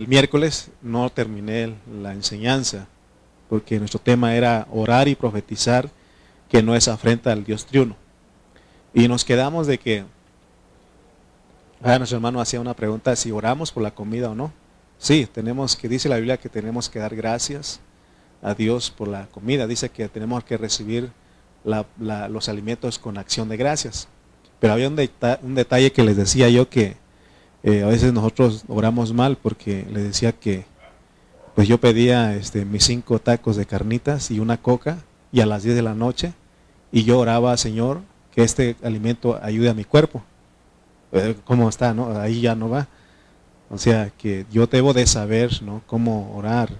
El miércoles no terminé la enseñanza porque nuestro tema era orar y profetizar que no es afrenta al Dios triuno. Y nos quedamos de que, ah, nuestro hermano hacía una pregunta si oramos por la comida o no. Sí, tenemos que, dice la Biblia que tenemos que dar gracias a Dios por la comida. Dice que tenemos que recibir los alimentos con acción de gracias. Pero había un detalle que les decía yo que eh, a veces nosotros oramos mal porque le decía que pues yo pedía este, mis cinco tacos de carnitas y una coca y a las 10 de la noche y yo oraba, Señor, que este alimento ayude a mi cuerpo. Eh, ¿Cómo está? No? Ahí ya no va. O sea, que yo debo de saber ¿no? cómo orar.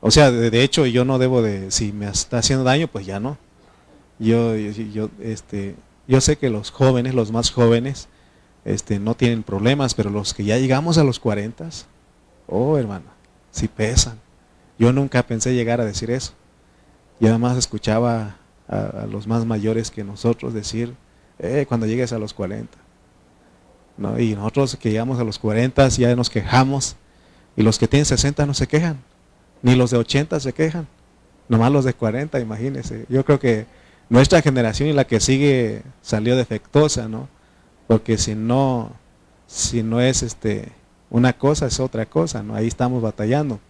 O sea, de, hecho yo no debo de, si me está haciendo daño, pues ya no. Yo, yo, este, yo sé que los jóvenes, los más jóvenes, este, no tienen problemas, pero los que ya llegamos a los 40, oh hermano, si pesan. Yo nunca pensé llegar a decir eso. Yo además escuchaba a, los más mayores que nosotros decir, eh, cuando llegues a los 40. ¿No? Y nosotros que llegamos a los 40 ya nos quejamos, y los que tienen 60 no se quejan, ni los de 80 se quejan, nomás los de 40, imagínense. Yo creo que nuestra generación y la que sigue salió defectuosa, ¿no? Porque si no, si no es este, una cosa, es otra cosa, ¿no? Ahí estamos batallando.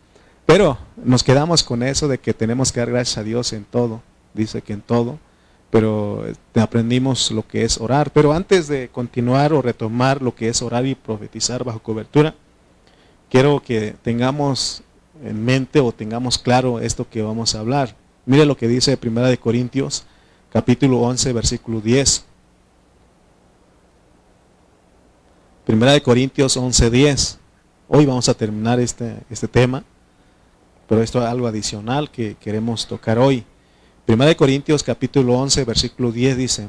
Pero nos quedamos con eso de que tenemos que dar gracias a Dios en todo, dice que en todo, pero este, aprendimos lo que es orar. Pero antes de continuar o retomar lo que es orar y profetizar bajo cobertura, quiero que tengamos en mente o tengamos claro esto que vamos a hablar. Mire lo que dice Primera de Corintios, capítulo 11, versículo 10. Primera de Corintios 11:10. Hoy vamos a terminar este, este tema, pero esto es algo adicional que queremos tocar hoy. Primera de Corintios capítulo 11, versículo 10 dice,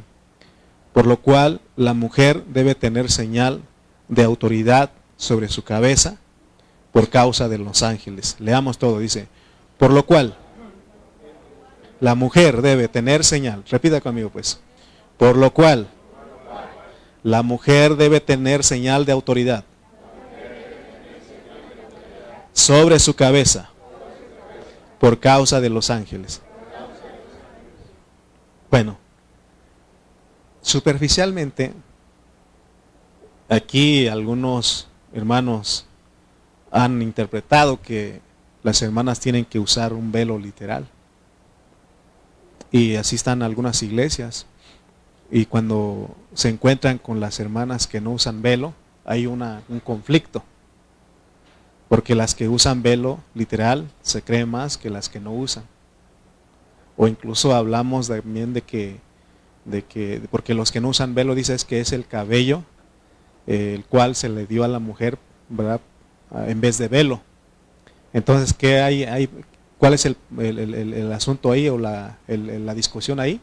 por lo cual la mujer debe tener señal de autoridad sobre su cabeza por causa de los ángeles. Leamos todo, dice, por lo cual la mujer debe tener señal, repita conmigo pues, por lo cual la mujer debe tener señal de autoridad sobre su cabeza por causa de los ángeles. Bueno, superficialmente, aquí algunos hermanos han interpretado que las hermanas tienen que usar un velo literal. Y así están algunas iglesias. Y cuando se encuentran con las hermanas que no usan velo, hay una, un conflicto. Porque las que usan velo, literal, se creen más que las que no usan. O incluso hablamos también de que, de que porque los que no usan velo dices que es el cabello, el cual se le dio a la mujer, ¿verdad? En vez de velo. Entonces, ¿qué hay, hay, ¿cuál es el, el asunto ahí o la, la discusión ahí?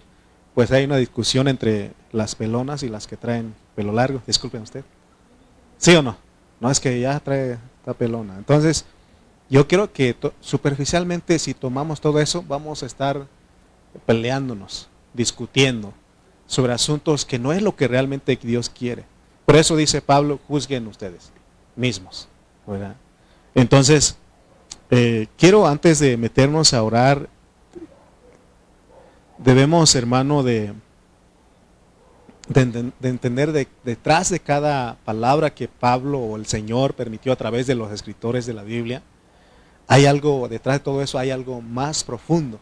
Pues hay una discusión entre las pelonas y las que traen pelo largo. Disculpen usted. ¿Sí o no? No es que ya trae esta pelona. Entonces, yo creo que superficialmente si tomamos todo eso, vamos a estar peleándonos, discutiendo sobre asuntos que no es lo que realmente Dios quiere. Por eso dice Pablo, juzguen ustedes mismos. Entonces, eh, quiero antes de meternos a orar debemos, hermano, de, de, entender de, detrás de cada palabra que Pablo o el Señor permitió a través de los escritores de la Biblia, hay algo, detrás de todo eso hay algo más profundo.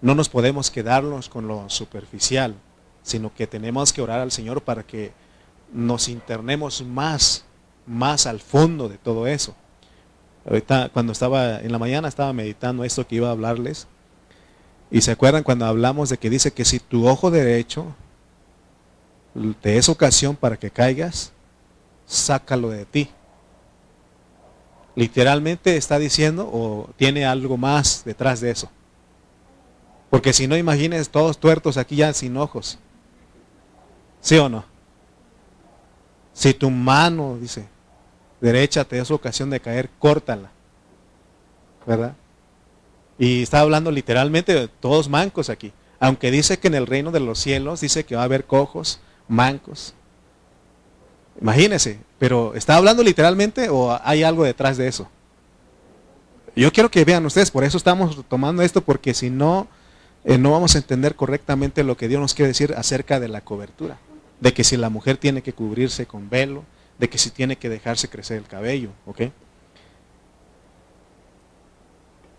No nos podemos quedarnos con lo superficial, sino que tenemos que orar al Señor para que nos internemos más, más al fondo de todo eso. Ahorita, cuando estaba en la mañana, estaba meditando esto que iba a hablarles y se acuerdan cuando hablamos de que dice que si tu ojo derecho te es ocasión para que caigas, sácalo de ti. Literalmente está diciendo o tiene algo más detrás de eso. Porque si no imagines todos tuertos aquí ya sin ojos. ¿Sí o no? Si tu mano, dice, derecha te es ocasión de caer, córtala. ¿Verdad? Y está hablando literalmente de todos mancos aquí. Aunque dice que en el reino de los cielos dice que va a haber cojos, mancos. Imagínense, Pero ¿está hablando literalmente o hay algo detrás de eso? Yo quiero que vean ustedes, por eso estamos tomando esto, porque si no, eh, no vamos a entender correctamente lo que Dios nos quiere decir acerca de la cobertura. De que si la mujer tiene que cubrirse con velo, de que si tiene que dejarse crecer el cabello, ¿ok?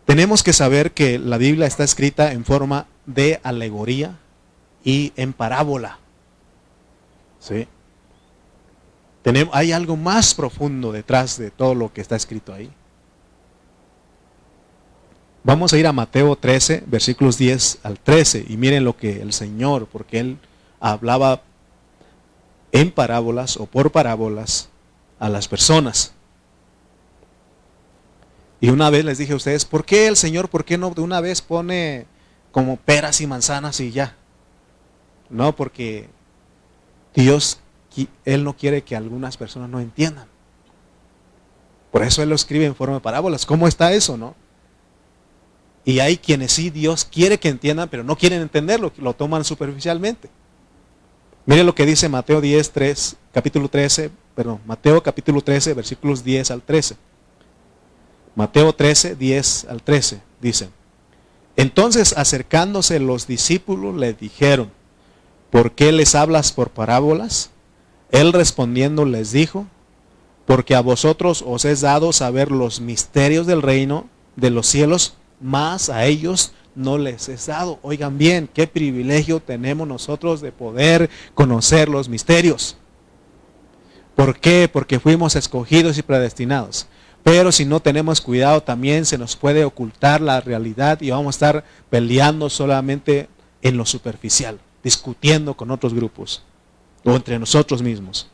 Tenemos que saber que la Biblia está escrita en forma de alegoría y en parábola. ¿Sí? Hay algo más profundo detrás de todo lo que está escrito ahí. Vamos a ir a Mateo 13, versículos 10 al 13, y miren lo que el Señor, porque Él hablaba en parábolas o por parábolas a las personas. Y una vez les dije a ustedes, ¿por qué el Señor, por qué no de una vez pone como peras y manzanas y ya? No, porque Dios, Él no quiere que algunas personas no entiendan. Por eso Él lo escribe en forma de parábolas. ¿Cómo está eso, no? Y hay quienes sí Dios quiere que entiendan, pero no quieren entenderlo, lo toman superficialmente. Mire lo que dice Mateo 10, 3, capítulo 13, perdón, Mateo capítulo 13, versículos 10 al 13. Mateo 13, 10 al 13, dice. Entonces acercándose los discípulos le dijeron, ¿por qué les hablas por parábolas? Él respondiendo les dijo, porque a vosotros os es dado saber los misterios del reino de los cielos, más a ellos no les es dado. Oigan bien, qué privilegio tenemos nosotros de poder conocer los misterios. ¿Por qué? Porque fuimos escogidos y predestinados. Pero si no tenemos cuidado también se nos puede ocultar la realidad y vamos a estar peleando solamente en lo superficial, discutiendo con otros grupos o entre nosotros mismos.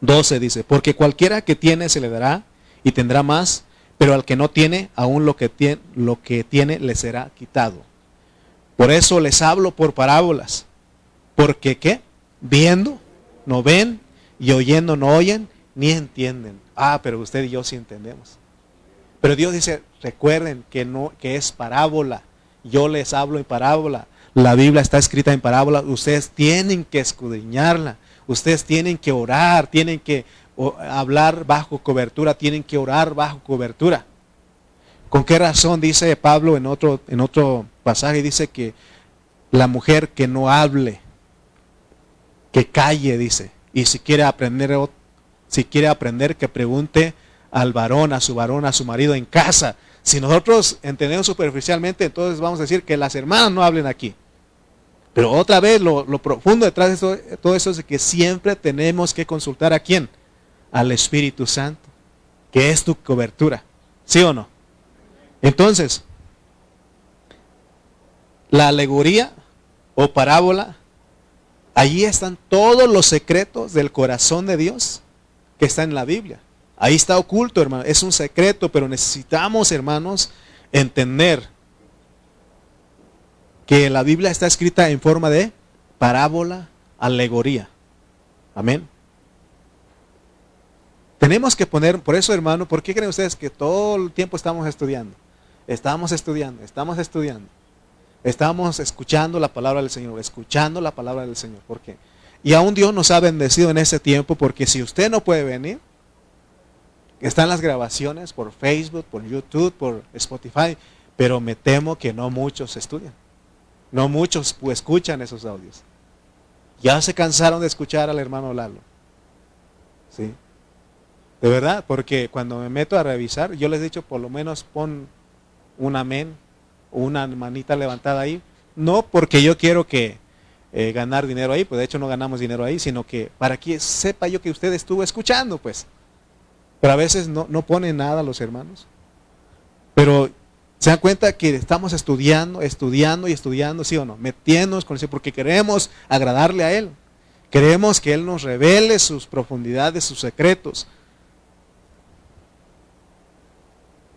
12 dice, porque cualquiera que tiene se le dará y tendrá más, pero al que no tiene, aún lo que tiene, lo que tiene le será quitado. Por eso les hablo por parábolas, porque ¿qué? Viendo, no ven, y oyendo, no oyen, ni entienden. Ah, pero usted y yo sí entendemos. Pero Dios dice, recuerden que no que es parábola. Yo les hablo en parábola. La Biblia está escrita en parábola. Ustedes tienen que escudriñarla. Ustedes tienen que orar, tienen que hablar bajo cobertura, tienen que orar bajo cobertura. ¿Con qué razón dice Pablo en otro en otro pasaje dice que la mujer que no hable, que calle, dice, y si quiere aprender si quiere aprender, que pregunte al varón, a su varón, a su marido en casa. Si nosotros entendemos superficialmente, entonces vamos a decir que las hermanas no hablen aquí. Pero otra vez, lo, profundo detrás de todo eso es que siempre tenemos que consultar a quién? Al Espíritu Santo, que es tu cobertura. ¿Sí o no? Entonces, la alegoría o parábola, allí están todos los secretos del corazón de Dios que está en la Biblia. Ahí está oculto, hermano. Es un secreto, pero necesitamos, hermanos, entender que la Biblia está escrita en forma de parábola, alegoría. Amén. Tenemos que poner, por eso hermano, ¿por qué creen ustedes que todo el tiempo estamos estudiando? Estamos estudiando, estamos estudiando. Estamos escuchando la palabra del Señor, escuchando la palabra del Señor. ¿Por qué? Y aún Dios nos ha bendecido en ese tiempo porque si usted no puede venir, están las grabaciones por Facebook, por YouTube, por Spotify, pero me temo que no muchos estudian. No muchos pues, escuchan esos audios. Ya se cansaron de escuchar al hermano Lalo. ¿Sí? De verdad, porque cuando me meto a revisar, yo les he dicho, por lo menos pon un amén, una manita levantada ahí. No porque yo quiero que eh, ganar dinero ahí, pues de hecho no ganamos dinero ahí, sino que para que sepa yo que usted estuvo escuchando, pues. Pero a veces no, no ponen nada los hermanos. Pero se dan cuenta que estamos estudiando, estudiando y estudiando, sí o no, metiéndonos con eso, porque queremos agradarle a Él. Queremos que Él nos revele sus profundidades, sus secretos.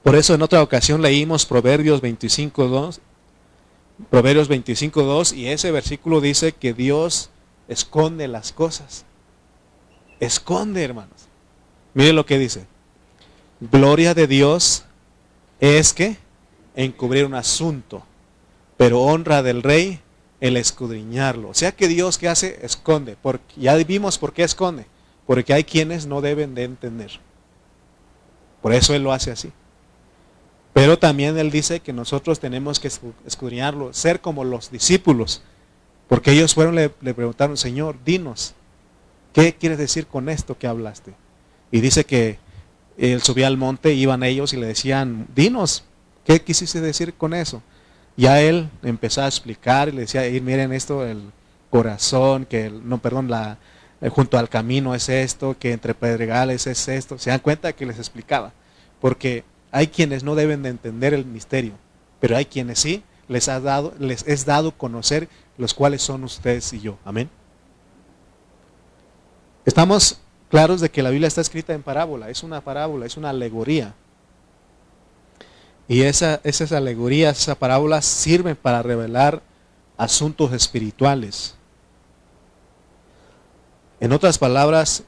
Por eso en otra ocasión leímos Proverbios 25.2 Proverbios 25.2 y ese versículo dice que Dios esconde las cosas. Esconde, hermanos. Mire lo que dice. Gloria de Dios es que encubrir un asunto, pero honra del rey el escudriñarlo. O sea que Dios que hace esconde. Porque ya vimos por qué esconde. Porque hay quienes no deben de entender. Por eso Él lo hace así. Pero también Él dice que nosotros tenemos que escudriñarlo, ser como los discípulos. Porque ellos fueron, le, preguntaron, Señor, dinos, ¿qué quieres decir con esto que hablaste? Y dice que él subía al monte, iban ellos y le decían, dinos, ¿qué quisiste decir con eso? Ya él empezó a explicar y le decía, miren esto, el corazón, que no, perdón, la, eh, junto al camino es esto, que entre pedregales es esto. Se dan cuenta que les explicaba. Porque hay quienes no deben de entender el misterio, pero hay quienes sí les, ha dado, les es dado conocer los cuales son ustedes y yo. Amén. Estamos claros de que la Biblia está escrita en parábola, es una parábola, es una alegoría. Y esa, esas alegorías, esas parábolas sirven para revelar asuntos espirituales. En otras palabras,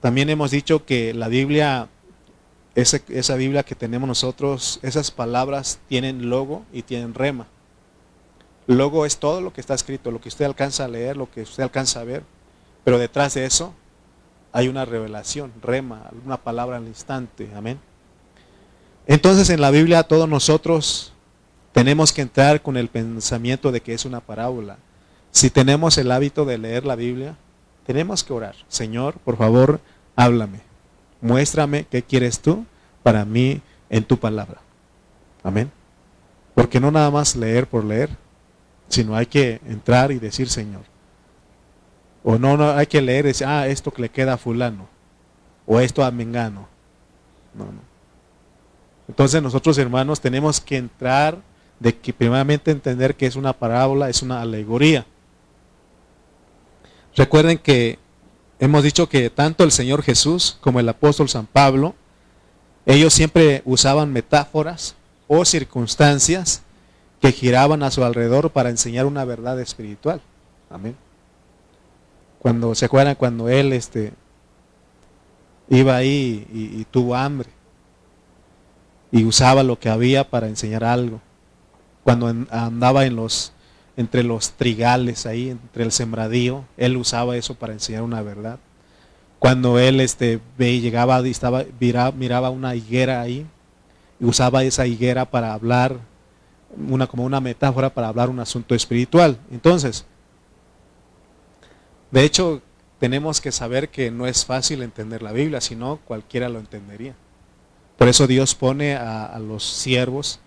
también hemos dicho que la Biblia, esa, Biblia que tenemos nosotros, esas palabras tienen logo y tienen rema. Logo es todo lo que está escrito, lo que usted alcanza a leer, lo que usted alcanza a ver. Pero detrás de eso hay una revelación, rema, una palabra al instante. Amén. Entonces en la Biblia todos nosotros tenemos que entrar con el pensamiento de que es una parábola. Si tenemos el hábito de leer la Biblia, tenemos que orar. Señor, por favor, háblame. Muéstrame qué quieres tú para mí en tu palabra. Amén. Porque no nada más leer por leer, sino hay que entrar y decir, Señor, o no, no hay que leer y decir, ah, esto que le queda a fulano. O esto a Mengano. No, no. Entonces nosotros hermanos tenemos que entrar de que primeramente entender que es una parábola, es una alegoría. Recuerden que hemos dicho que tanto el Señor Jesús como el apóstol San Pablo, ellos siempre usaban metáforas o circunstancias que giraban a su alrededor para enseñar una verdad espiritual. Amén. Cuando se acuerdan cuando él este iba ahí y, tuvo hambre y usaba lo que había para enseñar algo. Cuando andaba en los entre los trigales ahí, entre el sembradío, él usaba eso para enseñar una verdad. Cuando él este llegaba y estaba miraba, una higuera ahí y usaba esa higuera para hablar una como una metáfora para hablar un asunto espiritual. Entonces, de hecho, tenemos que saber que no es fácil entender la Biblia, sino cualquiera lo entendería. Por eso Dios pone a, los siervos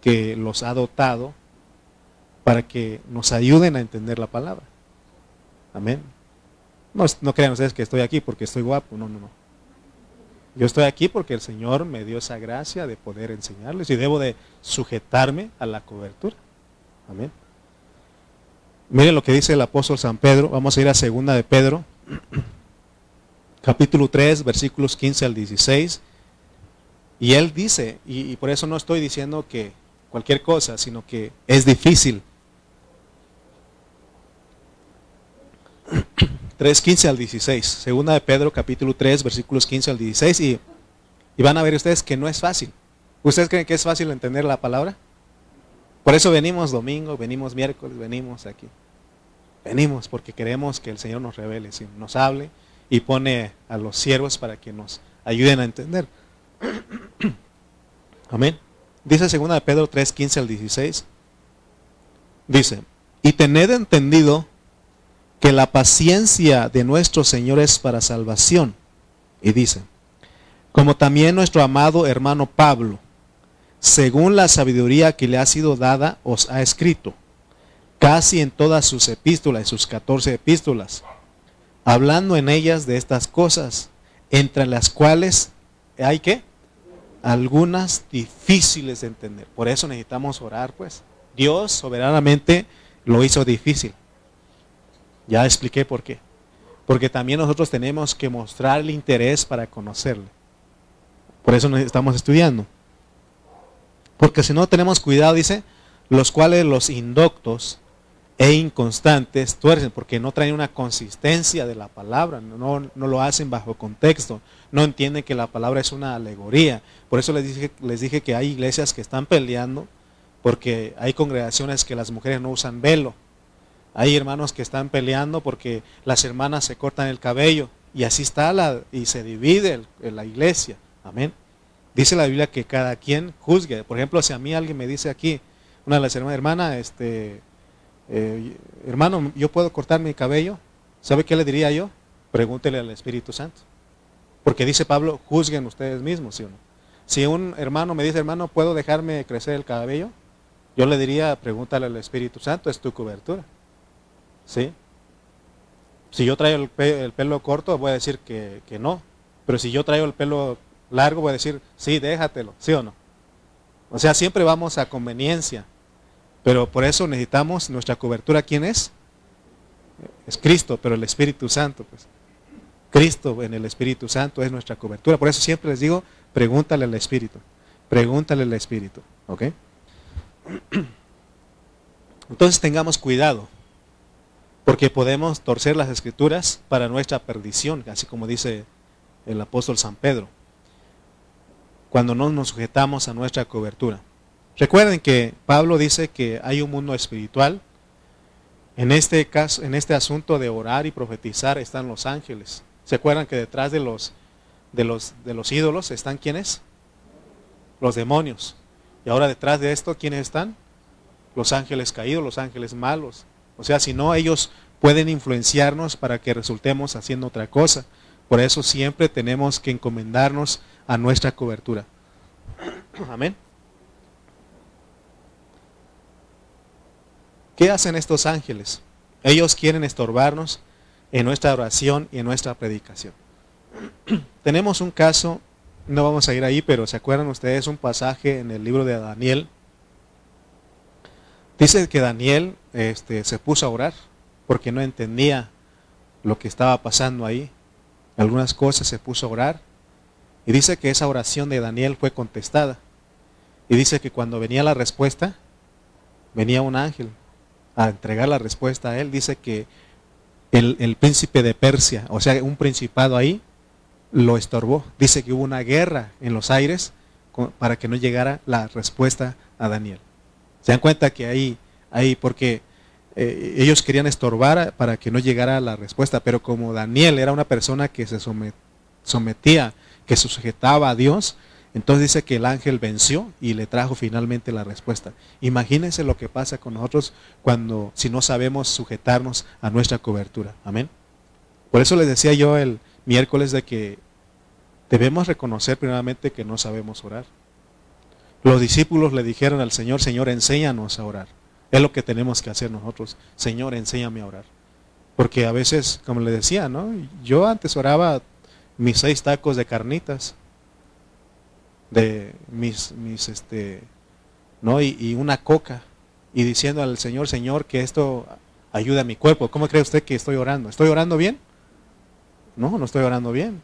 que los ha dotado para que nos ayuden a entender la palabra. Amén. No, no crean ustedes que estoy aquí porque estoy guapo, no, no, no. Yo estoy aquí porque el Señor me dio esa gracia de poder enseñarles y debo de sujetarme a la cobertura. Amén. Miren lo que dice el apóstol San Pedro. Vamos a ir a segunda de Pedro, capítulo 3, versículos 15 al 16. Y él dice, y, por eso no estoy diciendo que cualquier cosa, sino que es difícil. 3, 15 al 16. Segunda de Pedro, capítulo 3, versículos 15 al 16. Y, y van a ver ustedes que no es fácil. ¿Ustedes creen que es fácil entender la palabra? Por eso venimos domingo, venimos miércoles, venimos aquí. Venimos porque queremos que el Señor nos revele, nos hable y pone a los siervos para que nos ayuden a entender. Amén. Dice 2 de Pedro 3, 15 al 16. Dice, y tened entendido que la paciencia de nuestro Señor es para salvación. Y dice, como también nuestro amado hermano Pablo, según la sabiduría que le ha sido dada, os ha escrito, casi en todas sus epístolas, sus 14 epístolas, hablando en ellas de estas cosas, entre las cuales hay que algunas difíciles de entender. Por eso necesitamos orar, pues. Dios soberanamente lo hizo difícil. Ya expliqué por qué. Porque también nosotros tenemos que mostrar el interés para conocerle. Por eso estamos estudiando. Porque si no tenemos cuidado, dice, los cuales los indoctos e inconstantes tuercen, porque no traen una consistencia de la palabra, no, no, lo hacen bajo contexto, no entienden que la palabra es una alegoría. Por eso les dije, les dije que hay iglesias que están peleando, porque hay congregaciones que las mujeres no usan velo. Hay hermanos que están peleando porque las hermanas se cortan el cabello. Y así está la, y se divide la iglesia. Amén. Dice la Biblia que cada quien juzgue. Por ejemplo, si a mí alguien me dice aquí, una de las hermanas, hermana, este, eh, hermano, yo puedo cortar mi cabello. ¿Sabe qué le diría yo? Pregúntele al Espíritu Santo. Porque dice Pablo, juzguen ustedes mismos. Si un hermano me dice, hermano, ¿puedo dejarme crecer el cabello? Yo le diría, pregúntale al Espíritu Santo, es tu cobertura. ¿Sí? Si yo traigo el, pelo corto, voy a decir que, que, no. Pero si yo traigo el pelo largo, voy a decir, sí, déjatelo, ¿sí o no? O sea, siempre vamos a conveniencia. Pero por eso necesitamos nuestra cobertura. ¿Quién es? Es Cristo, pero el Espíritu Santo. Pues. Cristo en el Espíritu Santo es nuestra cobertura. Por eso siempre les digo, pregúntale al Espíritu. Pregúntale al Espíritu. ¿Ok? Entonces tengamos cuidado, porque podemos torcer las escrituras para nuestra perdición, así como dice el apóstol San Pedro, cuando no nos sujetamos a nuestra cobertura. Recuerden que Pablo dice que hay un mundo espiritual. En este caso, en este asunto de orar y profetizar están los ángeles. ¿Se acuerdan que detrás de los de los de los ídolos están quiénes? Los demonios. Y ahora detrás de esto, ¿quiénes están? Los ángeles caídos, los ángeles malos. O sea, si no, ellos pueden influenciarnos para que resultemos haciendo otra cosa. Por eso siempre tenemos que encomendarnos a nuestra cobertura. Amén. ¿Qué hacen estos ángeles? Ellos quieren estorbarnos en nuestra oración y en nuestra predicación. Tenemos un caso no vamos a ir ahí, pero ¿se acuerdan ustedes un pasaje en el libro de Daniel? Dice que Daniel este, se puso a orar porque no entendía lo que estaba pasando ahí. Algunas cosas se puso a orar. Y dice que esa oración de Daniel fue contestada. Y dice que cuando venía la respuesta, venía un ángel a entregar la respuesta a él. Dice que el, el príncipe de Persia, o sea, un principado ahí, lo estorbó. Dice que hubo una guerra en los aires para que no llegara la respuesta a Daniel. Se dan cuenta que ahí, ahí porque eh, ellos querían estorbar para que no llegara la respuesta, pero como Daniel era una persona que se sometía, que se sujetaba a Dios, entonces dice que el ángel venció y le trajo finalmente la respuesta. Imagínense lo que pasa con nosotros cuando, si no sabemos sujetarnos a nuestra cobertura. Amén. Por eso les decía yo el miércoles de que debemos reconocer primeramente que no sabemos orar. Los discípulos le dijeron al Señor, Señor, enséñanos a orar. Es lo que tenemos que hacer nosotros. Señor, enséñame a orar. Porque a veces, como le decía, ¿no? Yo antes oraba mis seis tacos de carnitas, de mis, mis este, ¿no? Y, y una coca, y diciendo al Señor, Señor, que esto ayude a mi cuerpo. ¿Cómo cree usted que estoy orando? ¿Estoy orando bien? No, no estoy orando bien.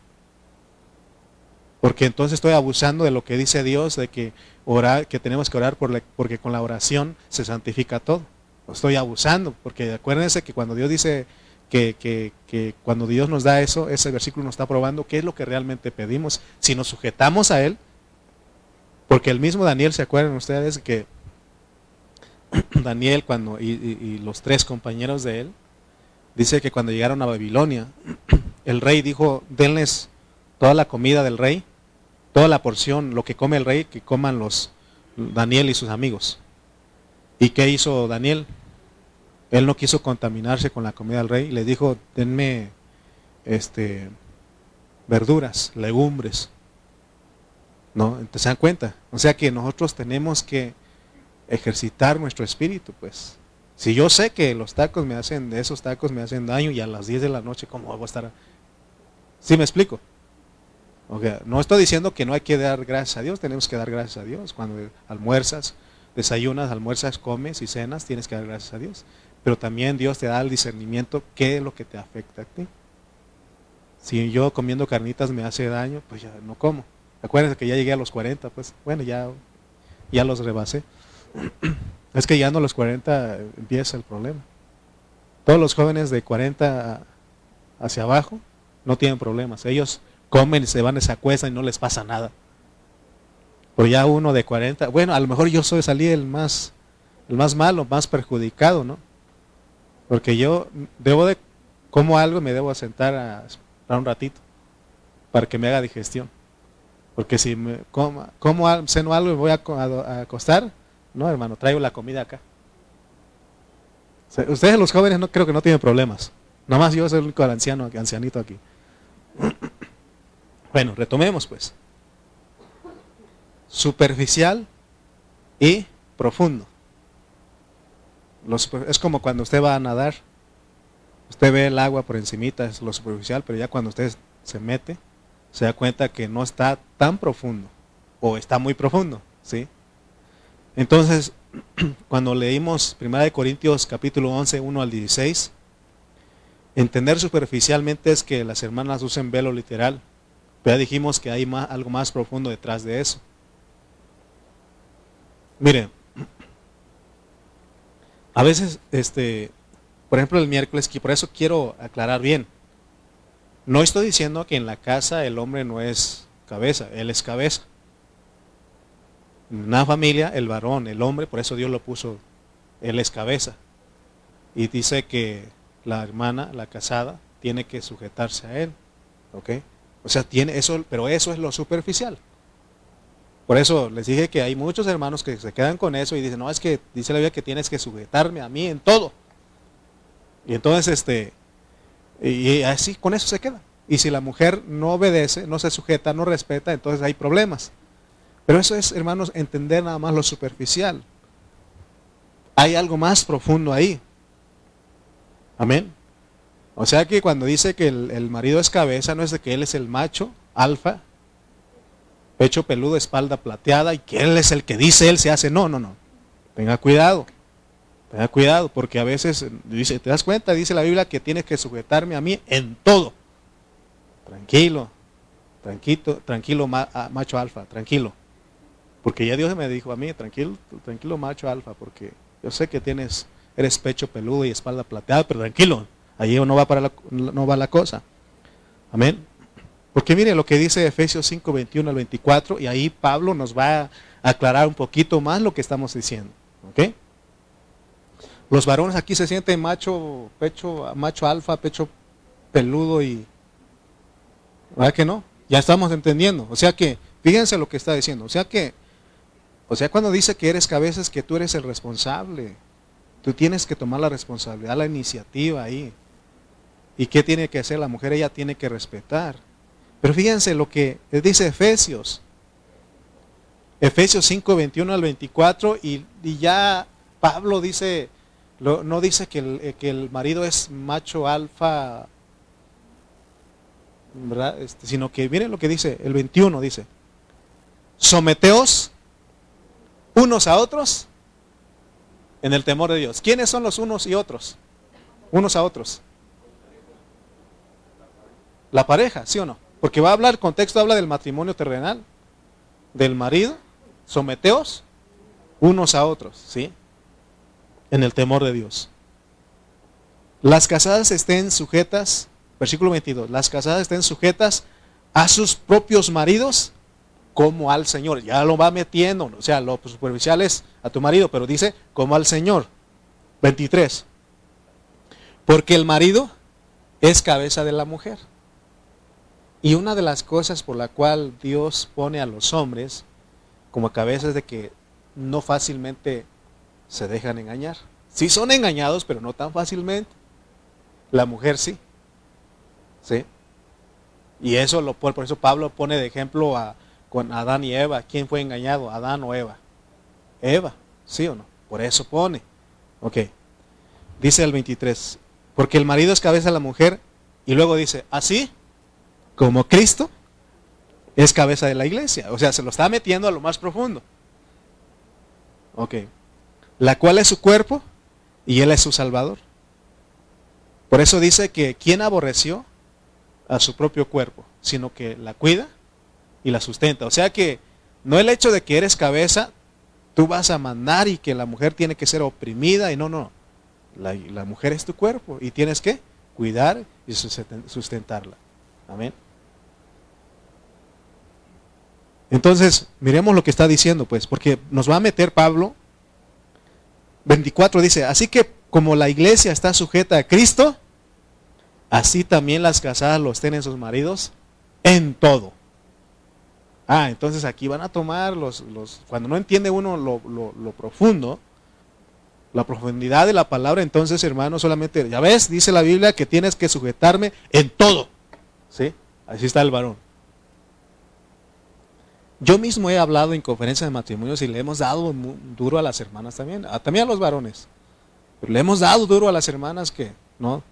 Porque entonces estoy abusando de lo que dice Dios, de que orar, que tenemos que orar por porque con la oración se santifica todo. Estoy abusando, porque acuérdense que cuando Dios dice que, que, que, cuando Dios nos da eso, ese versículo nos está probando qué es lo que realmente pedimos. Si nos sujetamos a Él, porque el mismo Daniel, ¿se acuerdan ustedes que Daniel cuando y los tres compañeros de él, dice que cuando llegaron a Babilonia, el rey dijo, denles toda la comida del rey toda la porción, lo que come el rey, que coman los Daniel y sus amigos. ¿Y qué hizo Daniel? Él no quiso contaminarse con la comida del rey, le dijo, denme este verduras, legumbres. ¿No? Entonces se dan cuenta. O sea que nosotros tenemos que ejercitar nuestro espíritu, pues. Si yo sé que los tacos me hacen, esos tacos me hacen daño y a las 10 de la noche, ¿cómo voy a estar? ¿Sí me explico? No estoy diciendo que no hay que dar gracias a Dios, tenemos que dar gracias a Dios. Cuando almuerzas, desayunas, almuerzas, comes y cenas, tienes que dar gracias a Dios. Pero también Dios te da el discernimiento qué es lo que te afecta a ti. Si yo comiendo carnitas me hace daño, pues ya no como. Acuérdense que ya llegué a los 40, pues bueno, ya, ya los rebasé. Es que no a los 40 empieza el problema. Todos los jóvenes de 40 hacia abajo no tienen problemas. Ellos comen, se van, se acuestan y no les pasa nada. Pero ya uno de 40, bueno, a lo mejor yo soy salí el más, el más malo, más perjudicado, ¿no? Porque yo debo de, como algo, me debo sentar a, un ratito, para que me haga digestión. Porque si me como, como ceno algo y voy a, a, acostar, no hermano, traigo la comida acá. Ustedes los jóvenes no creo que no tienen problemas. Nada más yo soy el único anciano, ancianito aquí. Bueno, retomemos pues. Superficial y profundo. es como cuando usted va a nadar. Usted ve el agua por encimita, es lo superficial, pero ya cuando usted se mete, se da cuenta que no está tan profundo o está muy profundo, ¿sí? Entonces, cuando leímos 1 Corintios capítulo 11, 1 al 16, entender superficialmente es que las hermanas usen velo literal, pero ya dijimos que hay algo más profundo detrás de eso. Mire, a veces, este, por ejemplo, el miércoles, que por eso quiero aclarar bien. No estoy diciendo que en la casa el hombre no es cabeza, él es cabeza. En una familia, el varón, el hombre, por eso Dios lo puso, él es cabeza. Y dice que la hermana, la casada, tiene que sujetarse a él. ¿Ok? O sea, tiene eso, pero eso es lo superficial. Por eso les dije que hay muchos hermanos que se quedan con eso y dicen, no, es que dice la Biblia que tienes que sujetarme a mí en todo. Y entonces, este, y así, con eso se queda. Y si la mujer no obedece, no se sujeta, no respeta, entonces hay problemas. Pero eso es, hermanos, entender nada más lo superficial. Hay algo más profundo ahí. Amén. O sea que cuando dice que el, marido es cabeza, no es de que él es el macho, alfa, pecho peludo, espalda plateada, y que él es el que dice, él se hace. No, no, no. Tenga cuidado. Tenga cuidado, porque a veces dice, ¿te das cuenta? Dice la Biblia que tienes que sujetarme a mí en todo. Tranquilo, tranquilo, tranquilo macho alfa, tranquilo. Porque ya Dios me dijo a mí, tranquilo, tranquilo macho alfa, porque yo sé que tienes, eres pecho peludo y espalda plateada, pero tranquilo, Allí no va, para la, no va la cosa. Amén. Porque mire lo que dice Efesios 5, 21 al 24, y ahí Pablo nos va a aclarar un poquito más lo que estamos diciendo. ¿Ok? Los varones aquí se sienten macho, pecho, macho alfa, pecho peludo y... ¿Verdad que no? Ya estamos entendiendo. O sea que, fíjense lo que está diciendo. O sea que, o sea, cuando dice que eres cabeza es que tú eres el responsable. Tú tienes que tomar la responsabilidad, la iniciativa ahí. ¿Y qué tiene que hacer la mujer? Ella tiene que respetar. Pero fíjense lo que dice Efesios. Efesios 5, 21 al 24. Y, ya Pablo dice, no dice que el, eh, que el, marido es macho alfa, este, sino que miren lo que dice, el 21 dice, someteos unos a otros en el temor de Dios. ¿Quiénes son los unos y otros? Unos a otros. La pareja, ¿sí o no? Porque va a hablar, el contexto habla del matrimonio terrenal, del marido, someteos unos a otros, ¿sí? En el temor de Dios. Las casadas estén sujetas, versículo 22, las casadas estén sujetas a sus propios maridos como al Señor. Ya lo va metiendo, o sea, lo superficial es a tu marido, pero dice como al Señor. 23. Porque el marido es cabeza de la mujer. Y una de las cosas por la cual Dios pone a los hombres como cabezas de que no fácilmente se dejan engañar. Sí son engañados, pero no tan fácilmente. La mujer sí. ¿Sí? Y eso lo por eso Pablo pone de ejemplo a, con Adán y Eva. ¿Quién fue engañado? ¿Adán o Eva? Eva, ¿sí o no? Por eso pone. Ok. Dice el 23. Porque el marido es cabeza de la mujer. Y luego dice, así como Cristo es cabeza de la iglesia. O sea, se lo está metiendo a lo más profundo. Ok. La cual es su cuerpo y Él es su Salvador. Por eso dice que quien aborreció a su propio cuerpo, sino que la cuida y la sustenta. O sea que no el hecho de que eres cabeza, tú vas a mandar y que la mujer tiene que ser oprimida y no, no. La, la mujer es tu cuerpo y tienes que cuidar y sustentarla. Amén. Entonces, miremos lo que está diciendo, pues, porque nos va a meter Pablo. 24 dice, así que como la iglesia está sujeta a Cristo, así también las casadas los tienen sus maridos en todo. Ah, entonces aquí van a tomar los, los cuando no entiende uno lo, lo profundo, la profundidad de la palabra, entonces hermano, solamente, ya ves, dice la Biblia que tienes que sujetarme en todo. ¿Sí? Así está el varón. Yo mismo he hablado en conferencias de matrimonios y le hemos dado duro a las hermanas también, también a los varones. Pero le hemos dado duro a las hermanas que, ¿no?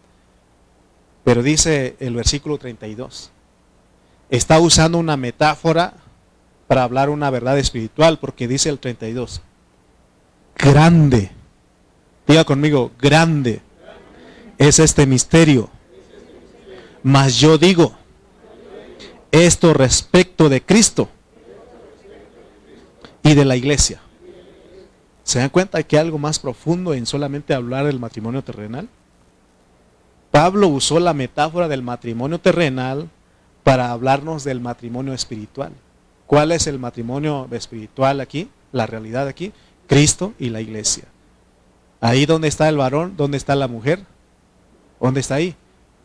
Pero dice el versículo 32. Está usando una metáfora para hablar una verdad espiritual, porque dice el 32. Grande. Diga conmigo, grande es este misterio. Mas yo digo, esto respecto de Cristo y de la iglesia. ¿Se dan cuenta que hay algo más profundo en solamente hablar del matrimonio terrenal? Pablo usó la metáfora del matrimonio terrenal para hablarnos del matrimonio espiritual. ¿Cuál es el matrimonio espiritual aquí? La realidad aquí. Cristo y la iglesia. Ahí donde está el varón, donde está la mujer. ¿Dónde está ahí?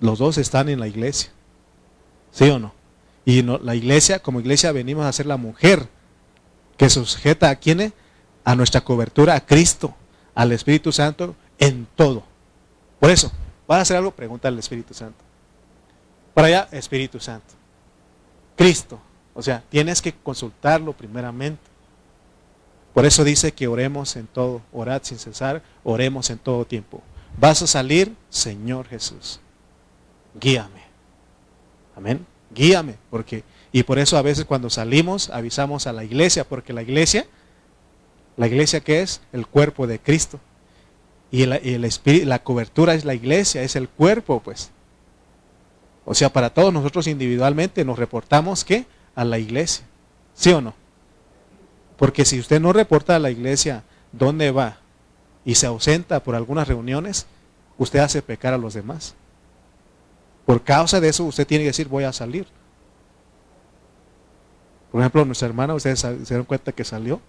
Los dos están en la iglesia. ¿Sí o no? Y la iglesia, como iglesia, venimos a ser la mujer que sujeta a quién? A nuestra cobertura, a Cristo, al Espíritu Santo, en todo. Por eso, ¿vas a hacer algo? Pregunta al Espíritu Santo. Para allá, Espíritu Santo. Cristo. O sea, tienes que consultarlo primeramente. Por eso dice que oremos en todo, orad sin cesar, oremos en todo tiempo. Vas a salir, Señor Jesús. Guíame. Amén. Guíame, porque y por eso a veces cuando salimos avisamos a la iglesia, porque la iglesia, la iglesia que es el cuerpo de Cristo. Y, el, espíritu, la cobertura es la iglesia, es el cuerpo, pues. O sea, para todos nosotros individualmente nos reportamos que a la iglesia. ¿Sí o no? Porque si usted no reporta a la iglesia dónde va y se ausenta por algunas reuniones, usted hace pecar a los demás. Por causa de eso usted tiene que decir voy a salir. Por ejemplo, nuestra hermana, ustedes se dieron cuenta que salió.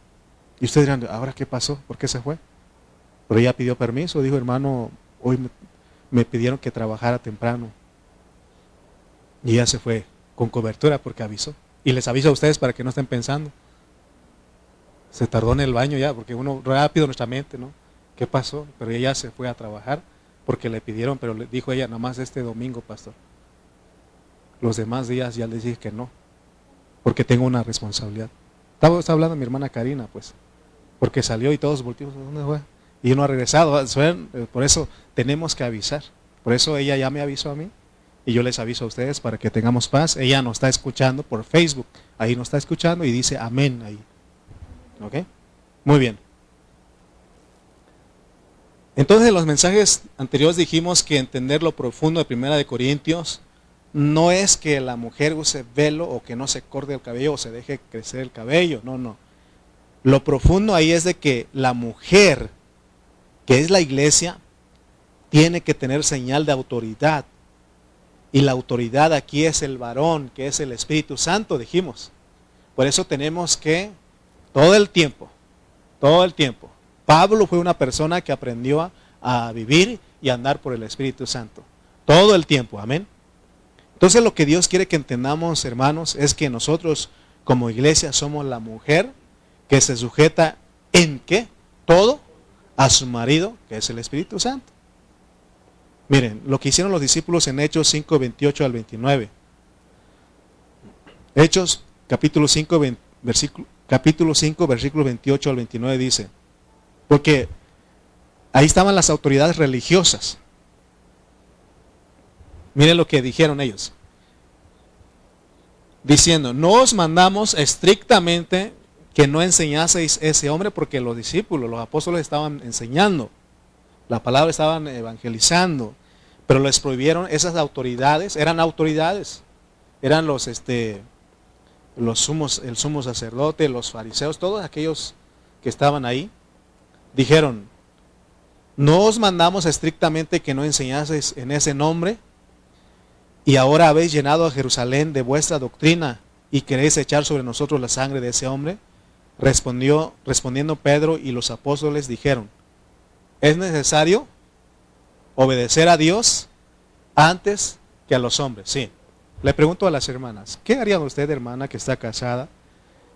Y ustedes dirán, ¿ahora qué pasó? ¿Por qué se fue? Pero ella pidió permiso, dijo, hermano, hoy me, pidieron que trabajara temprano. Y ella se fue con cobertura porque avisó. Y les aviso a ustedes para que no estén pensando. Se tardó en el baño ya, porque uno rápido nuestra mente, ¿no? ¿Qué pasó? Pero ella se fue a trabajar porque le pidieron, pero le dijo ella, nada más este domingo, pastor. Los demás días ya les dije que no porque tengo una responsabilidad. Estaba, hablando mi hermana Karina, pues, porque salió y todos volteamos, ¿dónde fue? Y no ha regresado. Eh, por eso tenemos que avisar. Por eso ella ya me avisó a mí y yo les aviso a ustedes para que tengamos paz. Ella nos está escuchando por Facebook. Ahí nos está escuchando y dice amén ahí. ¿Ok? Muy bien. Entonces en los mensajes anteriores dijimos que entender lo profundo de Primera de Corintios no es que la mujer use velo o que no se corte el cabello o se deje crecer el cabello, no, no. Lo profundo ahí es de que la mujer, que es la iglesia, tiene que tener señal de autoridad. Y la autoridad aquí es el varón, que es el Espíritu Santo, dijimos. Por eso tenemos que, todo el tiempo, todo el tiempo. Pablo fue una persona que aprendió a, a vivir y a andar por el Espíritu Santo. Todo el tiempo, amén. Entonces lo que Dios quiere que entendamos, hermanos, es que nosotros como iglesia somos la mujer que se sujeta en qué? Todo a su marido, que es el Espíritu Santo. Miren, lo que hicieron los discípulos en Hechos 5, 28 al 29. Hechos capítulo 5, versículo, capítulo 5, versículo 28 al 29 dice, porque ahí estaban las autoridades religiosas Miren lo que dijeron ellos. Diciendo, no os mandamos estrictamente que no enseñaseis ese hombre porque los discípulos, los apóstoles estaban enseñando. La palabra estaban evangelizando. Pero les prohibieron esas autoridades, eran autoridades. Eran los este los sumos, el sumo sacerdote, los fariseos, todos aquellos que estaban ahí, dijeron, no os mandamos estrictamente que no enseñaseis en ese nombre, y ahora habéis llenado a Jerusalén de vuestra doctrina y queréis echar sobre nosotros la sangre de ese hombre. Respondió, respondiendo Pedro y los apóstoles dijeron, es necesario obedecer a Dios antes que a los hombres, sí. Le pregunto a las hermanas, ¿qué haría usted, hermana, que está casada?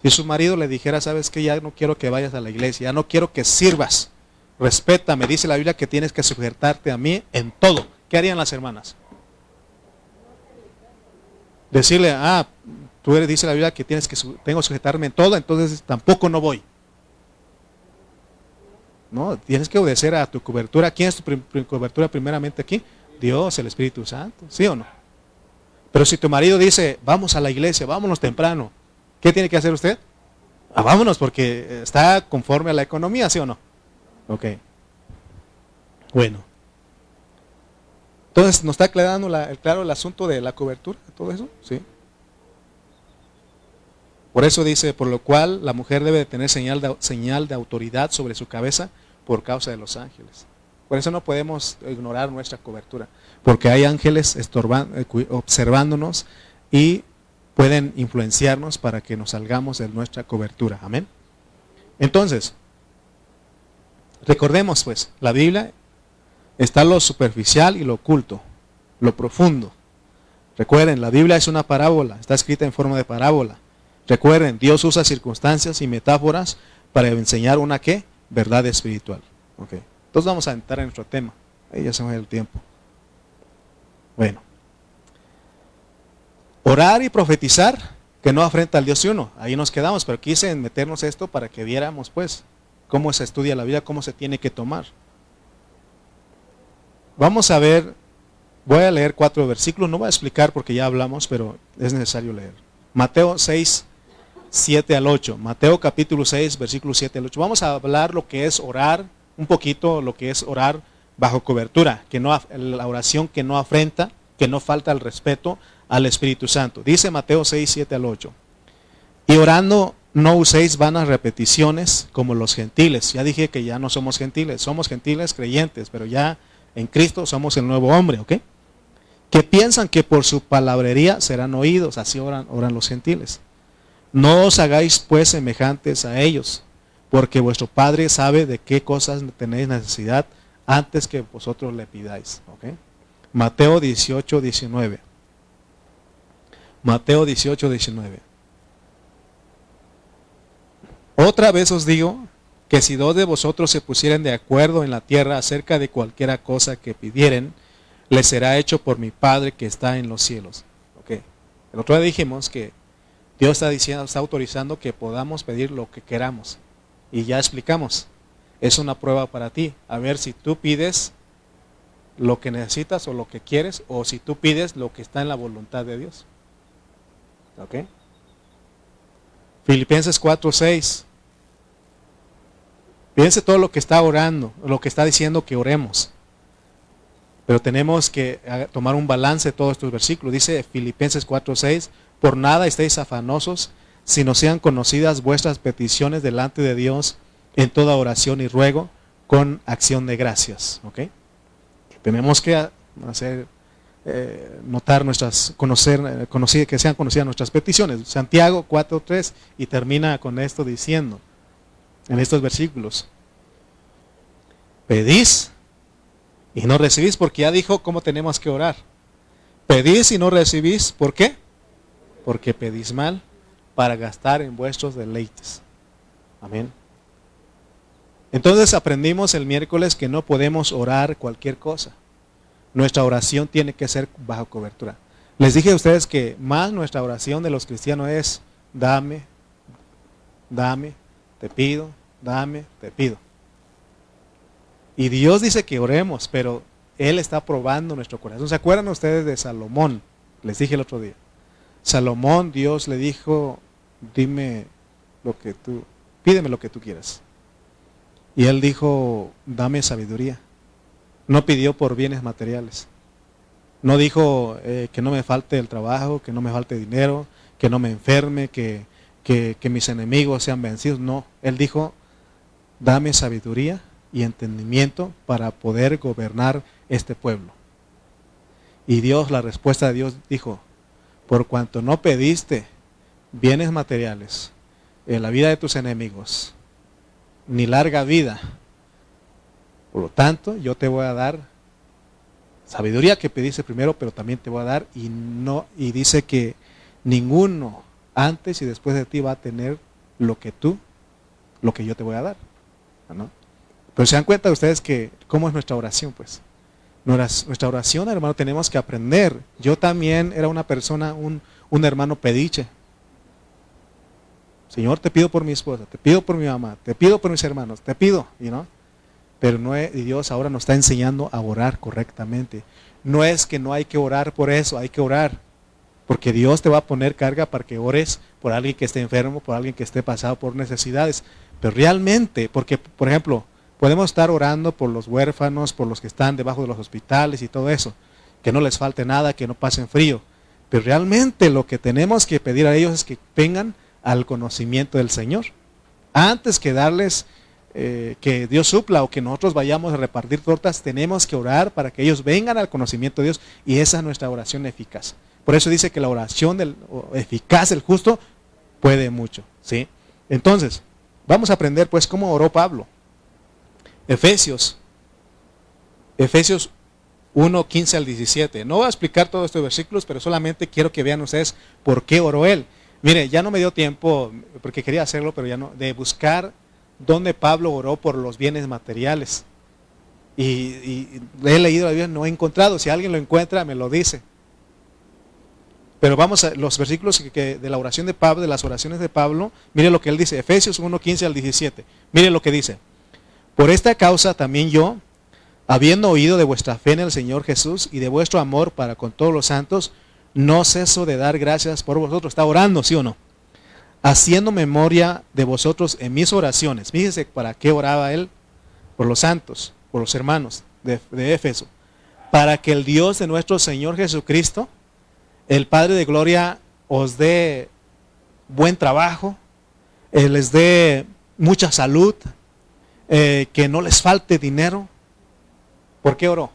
Si su marido le dijera, sabes que ya no quiero que vayas a la iglesia, ya no quiero que sirvas, respétame, dice la Biblia que tienes que sujetarte a mí en todo. ¿Qué harían las hermanas? Decirle, ah, tú eres, dice la Biblia que tienes que tengo que sujetarme en todo, entonces tampoco no voy. No, tienes que obedecer a tu cobertura. ¿Quién es tu cobertura primeramente aquí? Dios, el Espíritu Santo, ¿sí o no? Pero si tu marido dice, vamos a la iglesia, vámonos temprano, ¿qué tiene que hacer usted? Ah, vámonos porque está conforme a la economía, ¿sí o no? Ok. Bueno. Entonces, ¿nos está aclarando claro el asunto de la cobertura? ¿Todo eso? Sí. Por eso dice, por lo cual la mujer debe de tener señal de, señal de autoridad sobre su cabeza por causa de los ángeles. Por eso no podemos ignorar nuestra cobertura, porque hay ángeles eh, observándonos y pueden influenciarnos para que nos salgamos de nuestra cobertura. Amén. Entonces, recordemos pues, la Biblia está lo superficial y lo oculto, lo profundo. Recuerden, la Biblia es una parábola, está escrita en forma de parábola. Recuerden, Dios usa circunstancias y metáforas para enseñar una qué? Verdad espiritual. Okay. Entonces vamos a entrar en nuestro tema. Ahí ya se me va el tiempo. Bueno. Orar y profetizar que no afrenta al Dios y uno. Ahí nos quedamos, pero quise meternos esto para que viéramos pues cómo se estudia la vida, cómo se tiene que tomar. Vamos a ver, voy a leer cuatro versículos, no voy a explicar porque ya hablamos, pero es necesario leer. Mateo 6, 7 al 8. Mateo capítulo 6, versículo 7 al 8. Vamos a hablar lo que es orar, un poquito lo que es orar bajo cobertura, que no la oración que no afrenta, que no falta el respeto al Espíritu Santo. Dice Mateo 6, 7 al 8. Y orando no uséis vanas repeticiones como los gentiles. Ya dije que ya no somos gentiles, somos gentiles creyentes, pero ya en Cristo somos el nuevo hombre, ¿ok? Que piensan que por su palabrería serán oídos, así oran, oran los gentiles. No os hagáis pues semejantes a ellos, porque vuestro Padre sabe de qué cosas tenéis necesidad antes que vosotros le pidáis. Mateo 18, 19. Mateo 18, 19. Otra vez os digo que si dos de vosotros se pusieren de acuerdo en la tierra acerca de cualquiera cosa que pidieren, les será hecho por mi Padre que está en los cielos. El otro día dijimos que Dios está diciendo, está autorizando que podamos pedir lo que queramos. Y ya explicamos. Es una prueba para ti. A ver si tú pides lo que necesitas o lo que quieres, o si tú pides lo que está en la voluntad de Dios. ¿Ok? Filipenses 4, 6. Fíjense todo lo que está orando, lo que está diciendo que oremos. Pero tenemos que ah, tomar un balance de todos estos versículos. Dice Filipenses 4, 6. Por nada estéis afanosos, sino sean conocidas vuestras peticiones delante de Dios en toda oración y ruego con acción de gracias. Tenemos que hacer eh, notar nuestras, conocer, eh, conocer, que sean conocidas nuestras peticiones. Santiago 4.3 y termina con esto diciendo, en estos versículos, pedís y no recibís porque ya dijo cómo tenemos que orar. Pedís y no recibís, ¿por qué? porque pedís mal para gastar en vuestros deleites. Amén. Entonces aprendimos el miércoles que no podemos orar cualquier cosa. Nuestra oración tiene que ser bajo cobertura. Les dije a ustedes que más nuestra oración de los cristianos es, dame, dame, te pido, dame, te pido. Y Dios dice que oremos, pero Él está probando nuestro corazón. ¿Se acuerdan ustedes de Salomón? Les dije el otro día. Salomón, Dios le dijo, dime lo que tú, pídeme lo que tú quieras. Y él dijo, dame sabiduría. No pidió por bienes materiales. No dijo eh, que no me falte el trabajo, que no me falte dinero, que no me enferme, que, que, mis enemigos sean vencidos. No, él dijo, dame sabiduría y entendimiento para poder gobernar este pueblo. Y Dios, la respuesta de Dios dijo, por cuanto no pediste bienes materiales en la vida de tus enemigos, ni larga vida. Por lo tanto, yo te voy a dar Sabiduría que pediste primero, pero también te voy a dar y no y dice que ninguno antes y después de ti va a tener lo que tú, lo que yo te voy a dar. ¿no? Pero se dan cuenta ustedes que cómo es nuestra oración, pues. Nuestra oración, hermano, tenemos que aprender. Yo también era una persona, un, hermano pediche. Señor, te pido por mi esposa, te pido por mi mamá, te pido por mis hermanos, te pido. Pero no y Dios ahora nos está enseñando a orar correctamente. No es que no hay que orar por eso, hay que orar. Porque Dios te va a poner carga para que ores por alguien que esté enfermo, por alguien que esté pasado por necesidades. Pero realmente, porque, por ejemplo, podemos estar orando por los huérfanos, por los que están debajo de los hospitales y todo eso. Que no les falte nada, que no pasen frío. Pero realmente lo que tenemos que pedir a ellos es que vengan al conocimiento del Señor. Antes que darles eh, que Dios supla o que nosotros vayamos a repartir tortas, tenemos que orar para que ellos vengan al conocimiento de Dios y esa es nuestra oración eficaz. Por eso dice que la oración del, eficaz del justo puede mucho. ¿sí? Entonces, vamos a aprender pues cómo oró Pablo. Efesios, Efesios 1, 15 al 17. No voy a explicar todos estos versículos, pero solamente quiero que vean ustedes por qué oró él. Mire, ya no me dio tiempo, porque quería hacerlo, pero ya no, de buscar dónde Pablo oró por los bienes materiales. Y, he leído la Biblia, no he encontrado. Si alguien lo encuentra, me lo dice. Pero vamos a los versículos que, de la oración de Pablo, de las oraciones de Pablo. Mire lo que él dice, Efesios 1, 15 al 17. Mire lo que dice. Por esta causa también yo, habiendo oído de vuestra fe en el Señor Jesús y de vuestro amor para con todos los santos, no ceso de dar gracias por vosotros. Está orando, ¿sí o no? Haciendo memoria de vosotros en mis oraciones. Fíjese para qué oraba él. Por los santos, por los hermanos de, de Éfeso. Para que el Dios de nuestro Señor Jesucristo, el Padre de Gloria, os dé buen trabajo, eh, les dé mucha salud, eh, que no les falte dinero. ¿Por qué oró?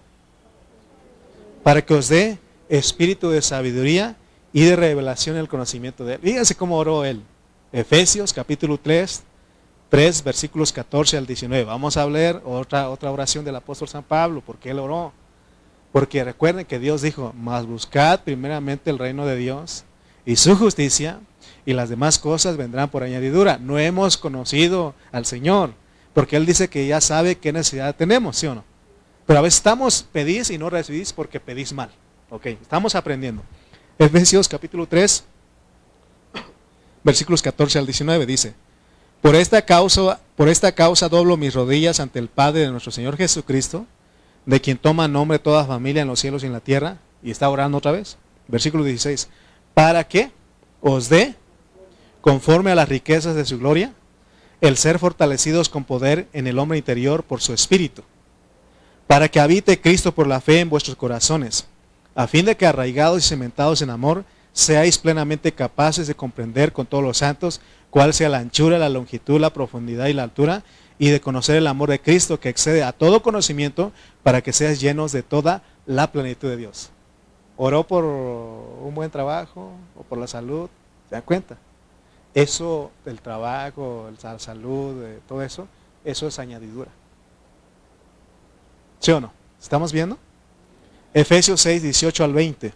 Para que os dé espíritu de sabiduría y de revelación el conocimiento de él. Fíjense cómo oró él. Efesios capítulo 3, 3 versículos 14 al 19. Vamos a hablar otra, otra oración del apóstol San Pablo, porque él oró. Porque recuerden que Dios dijo, más buscad primeramente el reino de Dios y su justicia y las demás cosas vendrán por añadidura. No hemos conocido al Señor, porque Él dice que ya sabe qué necesidad tenemos, ¿sí o no? Pero a veces estamos, pedís y no recibís porque pedís mal. Ok, estamos aprendiendo. Efesios capítulo 3, versículos 14 al 19 dice, por esta causa, por esta causa doblo mis rodillas ante el Padre de nuestro Señor Jesucristo, de quien toma nombre toda familia en los cielos y en la tierra, y está orando otra vez. Versículo 16, para que os dé, conforme a las riquezas de su gloria, el ser fortalecidos con poder en el hombre interior por su espíritu, para que habite Cristo por la fe en vuestros corazones a fin de que arraigados y cementados en amor, seáis plenamente capaces de comprender con todos los santos cuál sea la anchura, la longitud, la profundidad y la altura, y de conocer el amor de Cristo que excede a todo conocimiento, para que seas llenos de toda la plenitud de Dios. Oró por un buen trabajo o por la salud, ¿se dan cuenta? Eso, el trabajo, la salud, eh, todo eso, eso es añadidura. ¿Sí o no? ¿Estamos viendo? Efesios 6, 18 al 20.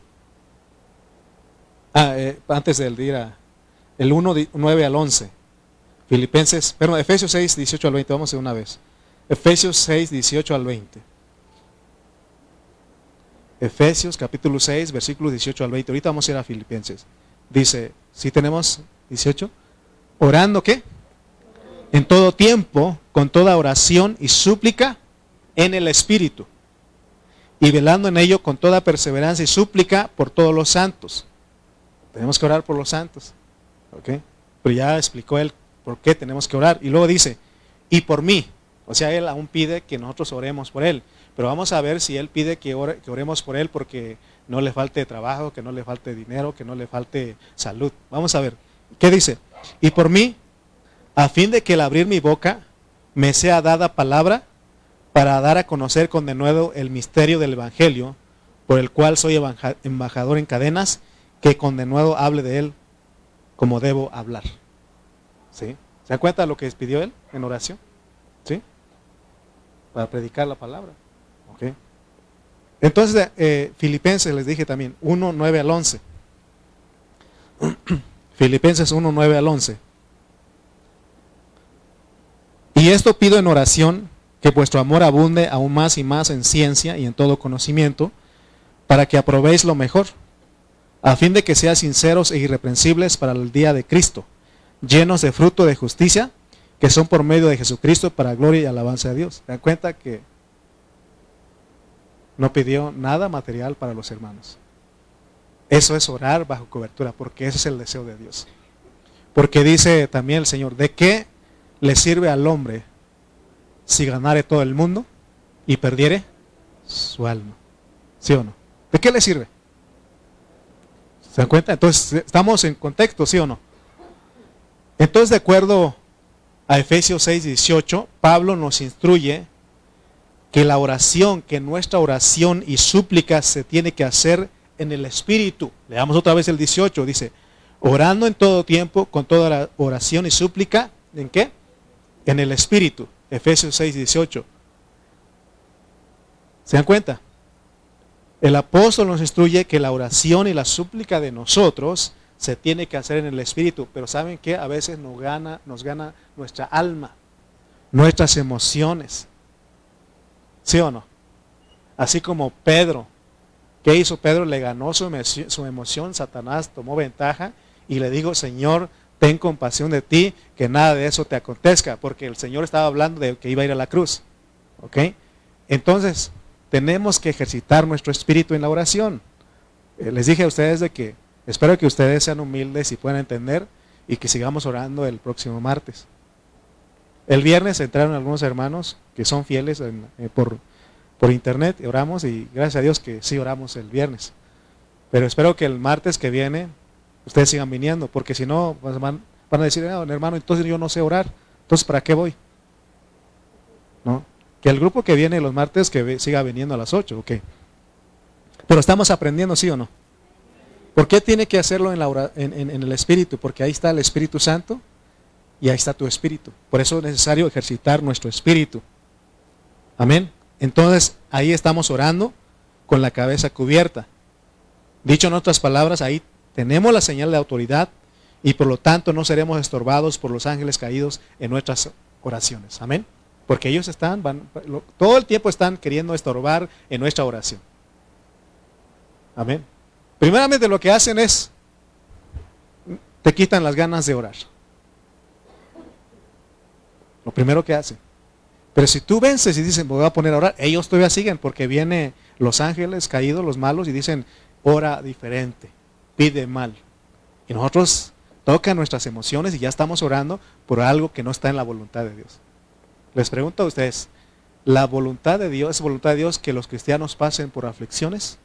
Ah, eh, antes del día, el 1, 9 al 11. Filipenses, perdón, Efesios 6, 18 al 20, vamos de una vez. Efesios 6, 18 al 20. Efesios capítulo 6, versículos 18 al 20. Ahorita vamos a ir a Filipenses. Dice, si tenemos 18, orando qué? En todo tiempo, con toda oración y súplica en el Espíritu y velando en ello con toda perseverancia y súplica por todos los santos. Tenemos que orar por los santos. ¿ok? Pero ya explicó él por qué tenemos que orar. Y luego dice, y por mí. O sea, él aún pide que nosotros oremos por él. Pero vamos a ver si él pide que, oremos por él porque no le falte trabajo, que no le falte dinero, que no le falte salud. Vamos a ver. ¿Qué dice? Y por mí, a fin de que al abrir mi boca me sea dada palabra para dar a conocer con denuedo el misterio del Evangelio, por el cual soy embajador en cadenas, que con denuedo hable de él como debo hablar. ¿Sí? ¿Se da cuenta de lo que pidió él en oración? ¿Sí? Para predicar la palabra. ¿Ok? Entonces, eh, Filipenses les dije también, 1, 9 al 11. Filipenses 1, 9 al 11. Y esto pido en oración, que vuestro amor abunde aún más y más en ciencia y en todo conocimiento, para que aprobéis lo mejor, a fin de que seáis sinceros e irreprensibles para el día de Cristo, llenos de fruto de justicia, que son por medio de Jesucristo para gloria y alabanza de Dios. ¿Se dan cuenta que no pidió nada material para los hermanos? Eso es orar bajo cobertura, porque ese es el deseo de Dios. Porque dice también el Señor, ¿de qué le sirve al hombre si ganare todo el mundo y perdiere su alma? ¿Sí o no? ¿De qué le sirve? ¿Se dan cuenta? Entonces, estamos en contexto, ¿sí o no? Entonces, de acuerdo a Efesios 6, 18, Pablo nos instruye que la oración, que nuestra oración y súplica se tiene que hacer en el Espíritu. Leamos otra vez el 18, dice, orando en todo tiempo, con toda la oración y súplica, ¿en qué? En el Espíritu. Efesios 6, 18. ¿Se dan cuenta? El apóstol nos instruye que la oración y la súplica de nosotros se tiene que hacer en el Espíritu, pero ¿saben qué? A veces nos gana, nos gana nuestra alma, nuestras emociones. ¿Sí o no? Así como Pedro, ¿qué hizo Pedro? Le ganó su, su emoción, Satanás tomó ventaja y le dijo, Señor, ten compasión de ti, que nada de eso te acontezca, porque el Señor estaba hablando de que iba a ir a la cruz. ¿Ok? Entonces, tenemos que ejercitar nuestro espíritu en la oración. Eh, les dije a ustedes de que espero que ustedes sean humildes y puedan entender y que sigamos orando el próximo martes. El viernes entraron algunos hermanos que son fieles eh, por, por internet, oramos y gracias a Dios que sí oramos el viernes. Pero espero que el martes que viene ustedes sigan viniendo, porque si no van, a decir, ah, hermano, entonces yo no sé orar, entonces ¿para qué voy? ¿No? Que el grupo que viene los martes que siga viniendo a las 8, ok. Pero estamos aprendiendo, ¿sí o no? ¿Por qué tiene que hacerlo en, la, en, el Espíritu? Porque ahí está el Espíritu Santo y ahí está tu Espíritu. Por eso es necesario ejercitar nuestro Espíritu. Amén. Entonces ahí estamos orando con la cabeza cubierta. Dicho en otras palabras, ahí tenemos la señal de autoridad y por lo tanto no seremos estorbados por los ángeles caídos en nuestras oraciones. Amén. Porque ellos están, van, todo el tiempo están queriendo estorbar en nuestra oración. Amén. Primeramente lo que hacen es, te quitan las ganas de orar. Lo primero que hacen. Pero si tú vences y dicen, voy a poner a orar, ellos todavía siguen porque vienen los ángeles caídos, los malos, y dicen, ora diferente, pide mal. Y nosotros toca nuestras emociones y ya estamos orando por algo que no está en la voluntad de Dios. Les pregunto a ustedes, ¿la voluntad de Dios es voluntad de Dios que los cristianos pasen por aflicciones?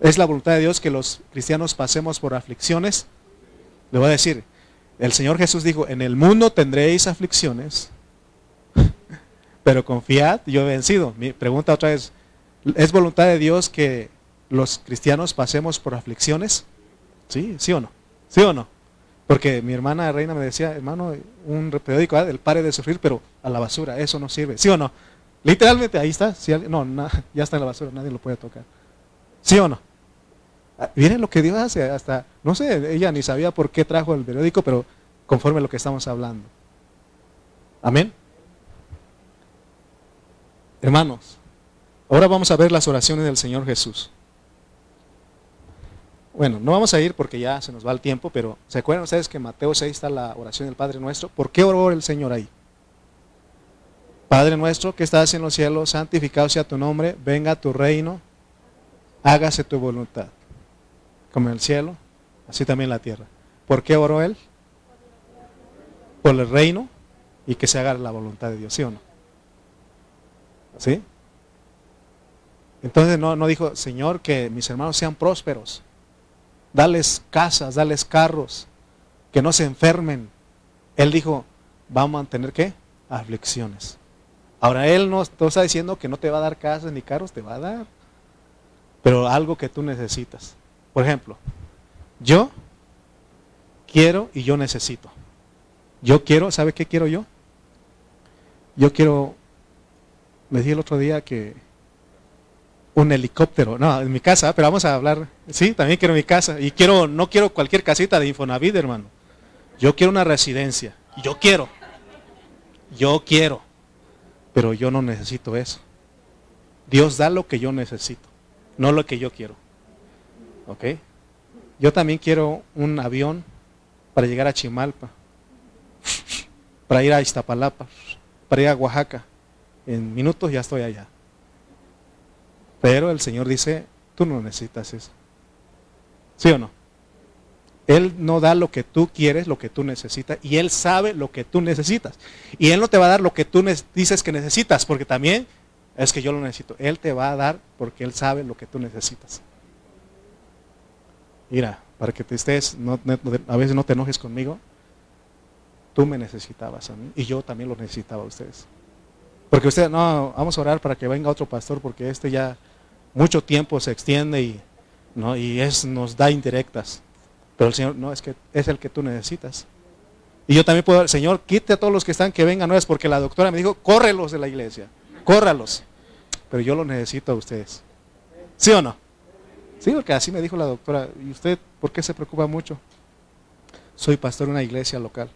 ¿Es la voluntad de Dios que los cristianos pasemos por aflicciones? Le voy a decir, el Señor Jesús dijo, en el mundo tendréis aflicciones, pero confiad, yo he vencido. Mi pregunta otra vez, ¿es voluntad de Dios que los cristianos pasemos por aflicciones? ¿Sí? ¿Sí o no? ¿Sí o no? Porque mi hermana reina me decía, hermano, un periódico, ¿eh? el pare de sufrir, pero a la basura, eso no sirve. ¿Sí o no? Literalmente ahí está. no, ya está en la basura, nadie lo puede tocar. ¿Sí o no? Ah, miren lo que Dios hace, hasta, no sé, ella ni sabía por qué trajo el periódico, pero conforme a lo que estamos hablando. Amén. Hermanos, ahora vamos a ver las oraciones del Señor Jesús. Bueno, no vamos a ir porque ya se nos va el tiempo, pero ¿se acuerdan ustedes que en Mateo 6 está la oración del Padre Nuestro? ¿Por qué oró el Señor ahí? Padre nuestro que estás en los cielos, santificado sea tu nombre, venga tu reino, hágase tu voluntad, como el cielo, así también la tierra. ¿Por qué oró él? Por el reino y que se haga la voluntad de Dios, ¿sí o no? ¿Sí? Entonces no, no dijo, Señor, que mis hermanos sean prósperos dales casas, dales carros, que no se enfermen. Él dijo, vamos a tener qué? Aflicciones. Ahora Él no, está diciendo que no te va a dar casas ni carros, te va a dar. Pero algo que tú necesitas. Por ejemplo, yo quiero y yo necesito. Yo quiero, ¿sabe qué quiero yo? Yo quiero Me dije el otro día que un helicóptero, no, en mi casa, pero vamos a hablar, sí, también quiero mi casa. Y quiero, no quiero cualquier casita de Infonavit, hermano. Yo quiero una residencia. Yo quiero. Yo quiero. Pero yo no necesito eso. Dios da lo que yo necesito, no lo que yo quiero. ¿Ok? Yo también quiero un avión para llegar a Chimalpa, para ir a Iztapalapa, para ir a Oaxaca. En minutos ya estoy allá. Pero el Señor dice, tú no necesitas eso. ¿Sí o no? Él no da lo que tú quieres, lo que tú necesitas, y Él sabe lo que tú necesitas. Y Él no te va a dar lo que tú dices que necesitas, porque también es que yo lo necesito. Él te va a dar porque Él sabe lo que tú necesitas. Mira, para que te estés, a veces no te enojes conmigo, tú me necesitabas a mí y yo también lo necesitaba a ustedes. Porque ustedes, no, vamos a orar para que venga otro pastor porque este ya mucho tiempo se extiende y, ¿no? y es, nos da indirectas. Pero el Señor, no, es que es el que tú necesitas. Y yo también puedo, Señor, quite a todos los que están que vengan, no es porque la doctora me dijo, córrelos de la iglesia, córralos. Pero yo lo necesito a ustedes. ¿Sí o no? Sí, porque así me dijo la doctora. ¿Y usted por qué se preocupa mucho? Soy pastor de una iglesia local.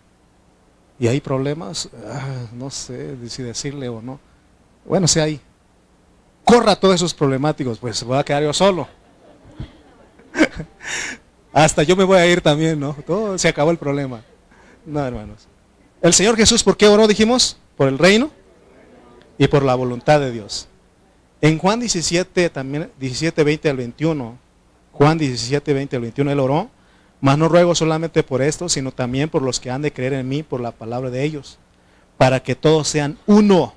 ¿Y hay problemas? Ah, no sé si decirle o no. Bueno, si hay. Corra todos esos problemáticos, pues voy a quedar yo solo. Hasta yo me voy a ir también, ¿no? Todo se acabó el problema. No, hermanos. El Señor Jesús, ¿por qué oró? Dijimos, por el reino y por la voluntad de Dios. En Juan 17, también 17, 20 al 21, Juan 17, 20 al 21, él oró, mas no ruego solamente por esto, sino también por los que han de creer en mí por la palabra de ellos, para que todos sean uno,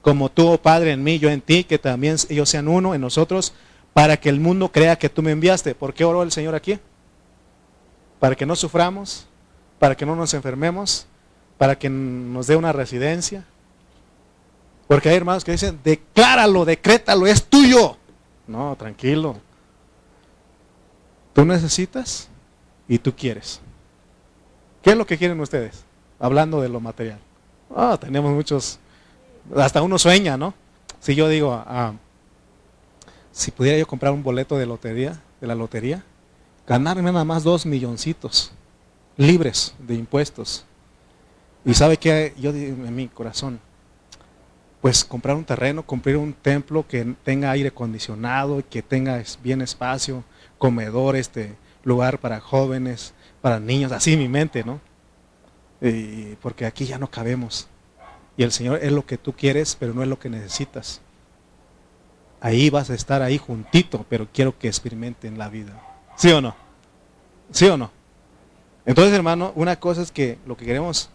como tú, oh Padre, en mí, yo en ti, que también ellos sean uno en nosotros, para que el mundo crea que tú me enviaste. ¿Por qué oró el Señor aquí? para que no suframos, para que no nos enfermemos, para que nos dé una residencia. Porque hay hermanos que dicen, decláralo, decrétalo, es tuyo. No, tranquilo. Tú necesitas y tú quieres. ¿Qué es lo que quieren ustedes? Hablando de lo material. Ah, tenemos muchos, hasta uno sueña, ¿no? Si yo digo, ah, si pudiera yo comprar un boleto de lotería, de la lotería, ganarme nada más dos milloncitos libres de impuestos. Y sabe que yo en mi corazón, pues comprar un terreno, comprar un templo que tenga aire acondicionado, que tenga bien espacio, comedor, este lugar para jóvenes, para niños, así mi mente, ¿no? porque aquí ya no cabemos. Y el Señor es lo que tú quieres, pero no es lo que necesitas. Ahí vas a estar ahí juntito, pero quiero que experimenten la vida. ¿Sí o no? ¿Sí o no? Entonces, hermano, una cosa es que lo que queremos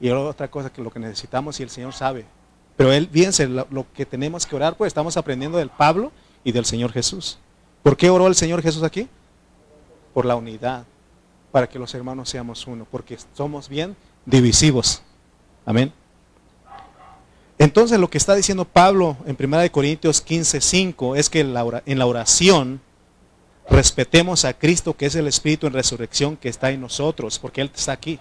y otra cosa que lo que necesitamos y el Señor sabe. Pero Él, fíjense, lo, lo, que tenemos que orar, pues estamos aprendiendo del Pablo y del Señor Jesús. ¿Por qué oró el Señor Jesús aquí? Por la unidad, para que los hermanos seamos uno, porque somos bien divisivos. Amén. Entonces lo que está diciendo Pablo en 1 Corintios 15, 5 es que en la oración respetemos a Cristo, que es el Espíritu en resurrección que está en nosotros, porque Él está aquí.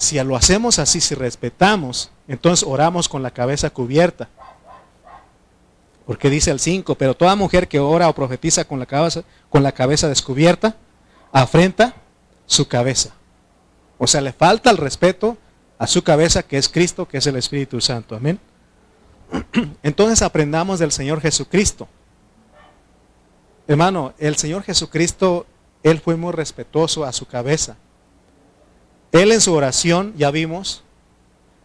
Si lo hacemos así, si respetamos, entonces oramos con la cabeza cubierta. Porque dice el 5, pero toda mujer que ora o profetiza con la cabeza, con la cabeza descubierta, afrenta su cabeza. O sea, le falta el respeto a su cabeza, que es Cristo, que es el Espíritu Santo. Amén. Entonces aprendamos del Señor Jesucristo. Hermano, el Señor Jesucristo, Él fue muy respetuoso a su cabeza. Él en su oración, ya vimos,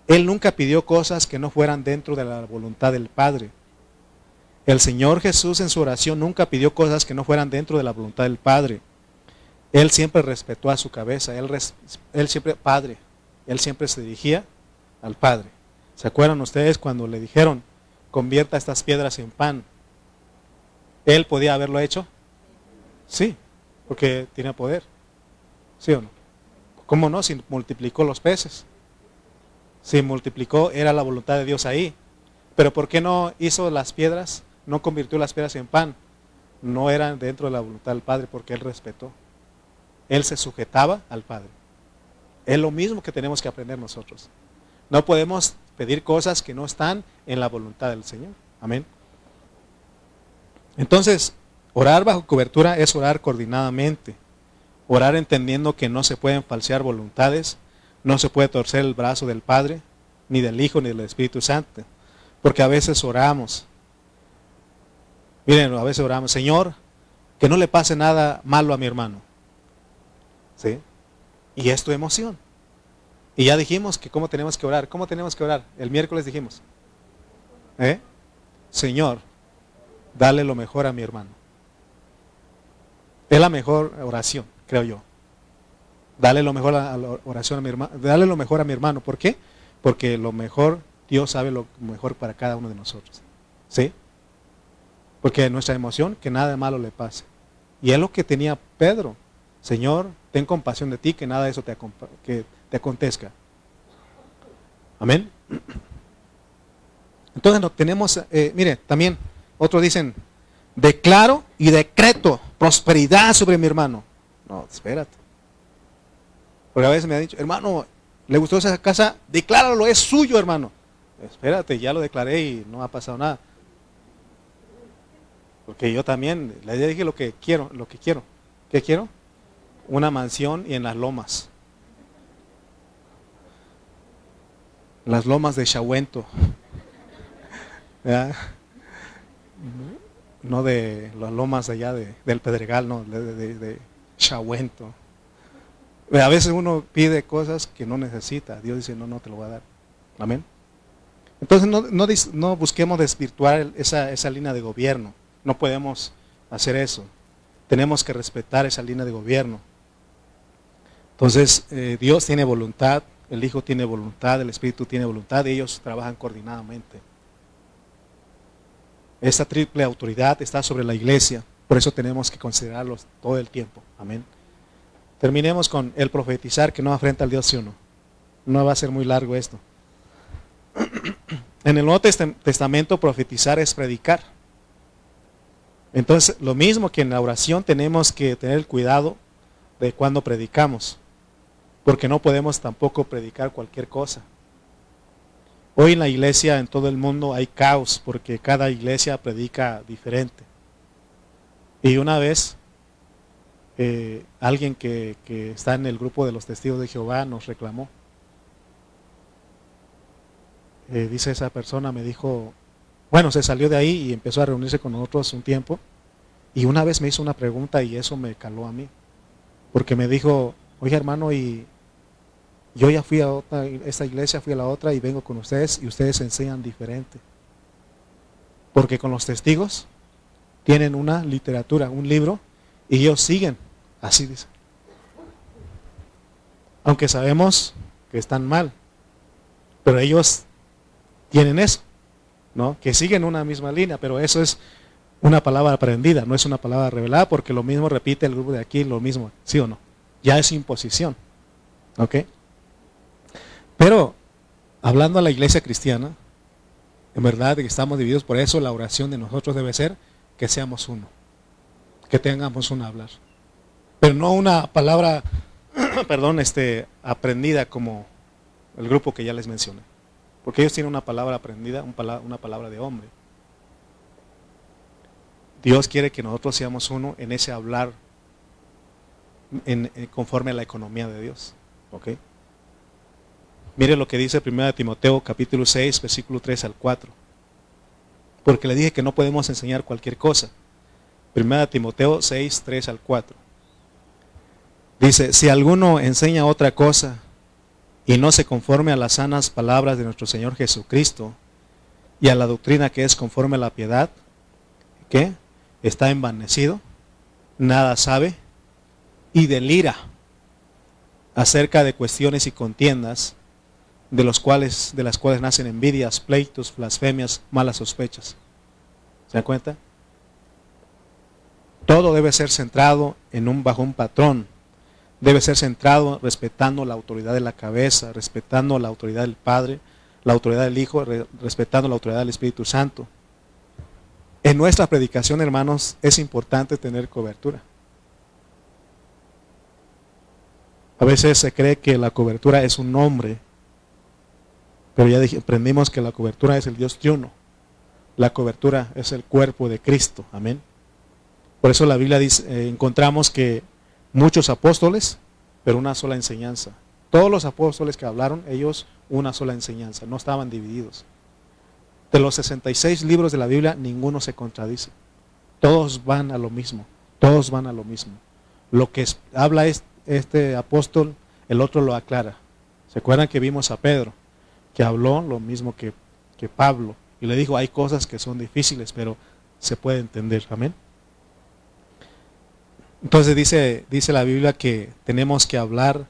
Él nunca pidió cosas que no fueran dentro de la voluntad del Padre. El Señor Jesús en su oración nunca pidió cosas que no fueran dentro de la voluntad del Padre. Él siempre respetó a su cabeza. Él, siempre, Padre, Él siempre se dirigía al Padre. ¿Se acuerdan ustedes cuando le dijeron, convierta estas piedras en pan? ¿Él podía haberlo hecho? Sí, porque tiene poder. ¿Sí o no? ¿Cómo no? Si multiplicó los peces. Si multiplicó, era la voluntad de Dios ahí. Pero ¿por qué no hizo las piedras? No convirtió las piedras en pan. No eran dentro de la voluntad del Padre porque Él respetó. Él se sujetaba al Padre. Es lo mismo que tenemos que aprender nosotros. No podemos pedir cosas que no están en la voluntad del Señor. Amén. Entonces, orar bajo cobertura es orar coordinadamente. Orar entendiendo que no se pueden falsear voluntades, no se puede torcer el brazo del Padre, ni del Hijo, ni del Espíritu Santo. Porque a veces oramos. Miren, a veces oramos, Señor, que no le pase nada malo a mi hermano. ¿Sí? Y es tu emoción. Y ya dijimos que cómo tenemos que orar. ¿Cómo tenemos que orar? El miércoles dijimos. ¿Eh? Señor, dale lo mejor a mi hermano. Es la mejor oración, creo yo. Dale lo mejor a la oración a mi hermano. Dale lo mejor a mi hermano. ¿Por qué? Porque lo mejor, Dios sabe lo mejor para cada uno de nosotros. ¿Sí? Porque nuestra emoción, que nada malo le pase. Y es lo que tenía Pedro. Señor, ten compasión de ti, que nada de eso te, que te acontezca. Amén. Entonces no tenemos, eh, mire, también otros dicen, declaro y decreto prosperidad sobre mi hermano. No, espérate. Porque a veces me han dicho, hermano, ¿le gustó esa casa? Decláralo, es suyo, hermano. Espérate, ya lo declaré y no ha pasado nada. Porque yo también le dije lo que quiero, lo que quiero. ¿Qué quiero? Una mansión y en las lomas. Las lomas de Chahuento. No de las lomas allá del Pedregal, no, de, de, A veces uno pide cosas que no necesita. Dios dice, no, no te lo voy a dar. Amén. Entonces no, no, busquemos desvirtuar esa, esa línea de gobierno. No podemos hacer eso. Tenemos que respetar esa línea de gobierno. Entonces, eh, Dios tiene voluntad, el Hijo tiene voluntad, el Espíritu tiene voluntad, y ellos trabajan coordinadamente. Esta triple autoridad está sobre la iglesia, por eso tenemos que considerarlos todo el tiempo. Amén. Terminemos con el profetizar que no afrenta al Dios uno. No va a ser muy largo esto. En el Nuevo Testamento profetizar es predicar. Entonces, lo mismo que en la oración tenemos que tener cuidado de cuando predicamos, porque no podemos tampoco predicar cualquier cosa. Hoy en la iglesia en todo el mundo hay caos porque cada iglesia predica diferente. Y una vez eh, alguien que, está en el grupo de los testigos de Jehová nos reclamó. Eh, dice esa persona, me dijo, bueno, se salió de ahí y empezó a reunirse con nosotros un tiempo. Y una vez me hizo una pregunta y eso me caló a mí. Porque me dijo, oye hermano, y yo ya fui a otra, esta iglesia, fui a la otra y vengo con ustedes y ustedes enseñan diferente. Porque con los testigos tienen una literatura, un libro, y ellos siguen. Así dice. Aunque sabemos que están mal. Pero ellos tienen eso. ¿no? Que siguen una misma línea, pero eso es una palabra aprendida, no es una palabra revelada, porque lo mismo repite el grupo de aquí, lo mismo, ¿sí o no? Ya es imposición. ¿Ok? Pero, hablando a la iglesia cristiana, en verdad que estamos divididos, por eso la oración de nosotros debe ser que seamos uno, que tengamos un hablar. Pero no una palabra, perdón, este, aprendida como el grupo que ya les mencioné. Porque ellos tienen una palabra aprendida, una palabra de hombre. Dios quiere que nosotros seamos uno en ese hablar conforme a la economía de Dios. ¿Ok? Mire lo que dice 1 Timoteo capítulo 6, versículo 3 al 4. Porque le dije que no podemos enseñar cualquier cosa. 1 Timoteo 6, 3 al 4. Dice, si alguno enseña otra cosa y no se conforme a las sanas palabras de nuestro Señor Jesucristo y a la doctrina que es conforme a la piedad, ¿qué? Está envanecido, nada sabe y delira acerca de cuestiones y contiendas de los cuales de las cuales nacen envidias, pleitos, blasfemias, malas sospechas. ¿Se dan cuenta? Todo debe ser centrado en un bajo un patrón debe ser centrado respetando la autoridad de la cabeza, respetando la autoridad del Padre, la autoridad del Hijo, respetando la autoridad del Espíritu Santo. En nuestra predicación, hermanos, es importante tener cobertura. A veces se cree que la cobertura es un nombre Pero ya aprendimos que la cobertura es el Dios triuno. La cobertura es el cuerpo de Cristo. Amén. Por eso la Biblia dice, eh, encontramos que muchos apóstoles, pero una sola enseñanza. Todos los apóstoles que hablaron, ellos una sola enseñanza, no estaban divididos. De los 66 libros de la Biblia, ninguno se contradice. Todos van a lo mismo, todos van a lo mismo. Lo que habla este apóstol, el otro lo aclara. ¿Se acuerdan que vimos a Pedro? Que habló lo mismo que, que Pablo. Y le dijo, hay cosas que son difíciles, pero se puede entender. Amén. Entonces dice, dice la Biblia que tenemos que hablar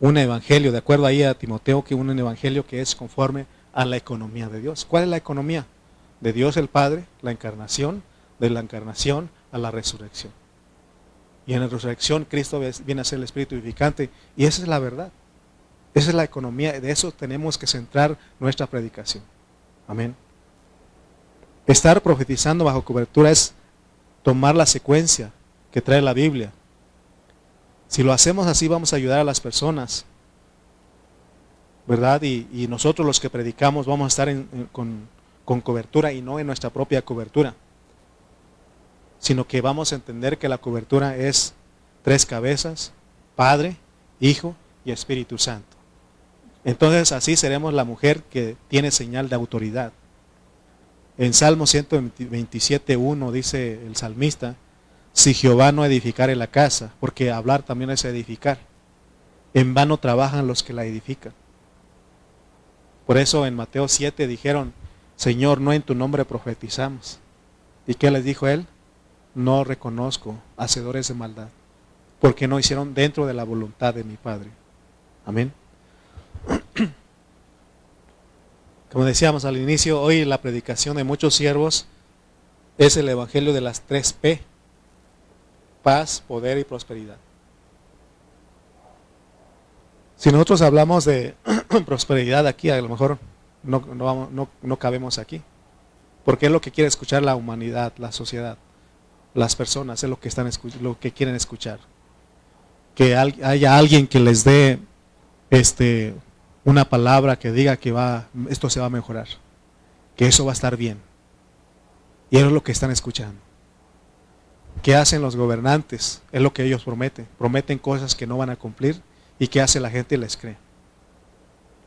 un evangelio, de acuerdo ahí a Timoteo, que un evangelio que es conforme a la economía de Dios. ¿Cuál es la economía? De Dios el Padre, la encarnación, de la encarnación a la resurrección. Y en la resurrección Cristo viene a ser el Espíritu vivificante y esa es la verdad. Esa es la economía, de eso tenemos que centrar nuestra predicación. Amén. Estar profetizando bajo cobertura es tomar la secuencia que trae la Biblia. Si lo hacemos así vamos a ayudar a las personas, ¿verdad? Y, nosotros los que predicamos vamos a estar con, con cobertura y no en nuestra propia cobertura, sino que vamos a entender que la cobertura es tres cabezas, Padre, Hijo y Espíritu Santo. Entonces así seremos la mujer que tiene señal de autoridad. En Salmo 127.1 dice el salmista, si Jehová no edificare la casa, porque hablar también es edificar. En vano trabajan los que la edifican. Por eso en Mateo 7 dijeron, Señor, no en tu nombre profetizamos. ¿Y qué les dijo él? No reconozco hacedores de maldad, porque no hicieron dentro de la voluntad de mi Padre. Amén. Como decíamos al inicio, hoy la predicación de muchos siervos es el Evangelio de las tres P paz, poder y prosperidad. Si nosotros hablamos de prosperidad aquí, a lo mejor no, no, no, cabemos aquí. Porque es lo que quiere escuchar la humanidad, la sociedad, las personas, es lo que, están, lo que quieren escuchar. Que haya alguien que les dé este, una palabra que diga que va, esto se va a mejorar, que eso va a estar bien. Y eso es lo que están escuchando. ¿Qué hacen los gobernantes? Es lo que ellos prometen. Prometen cosas que no van a cumplir y que hace la gente y les cree.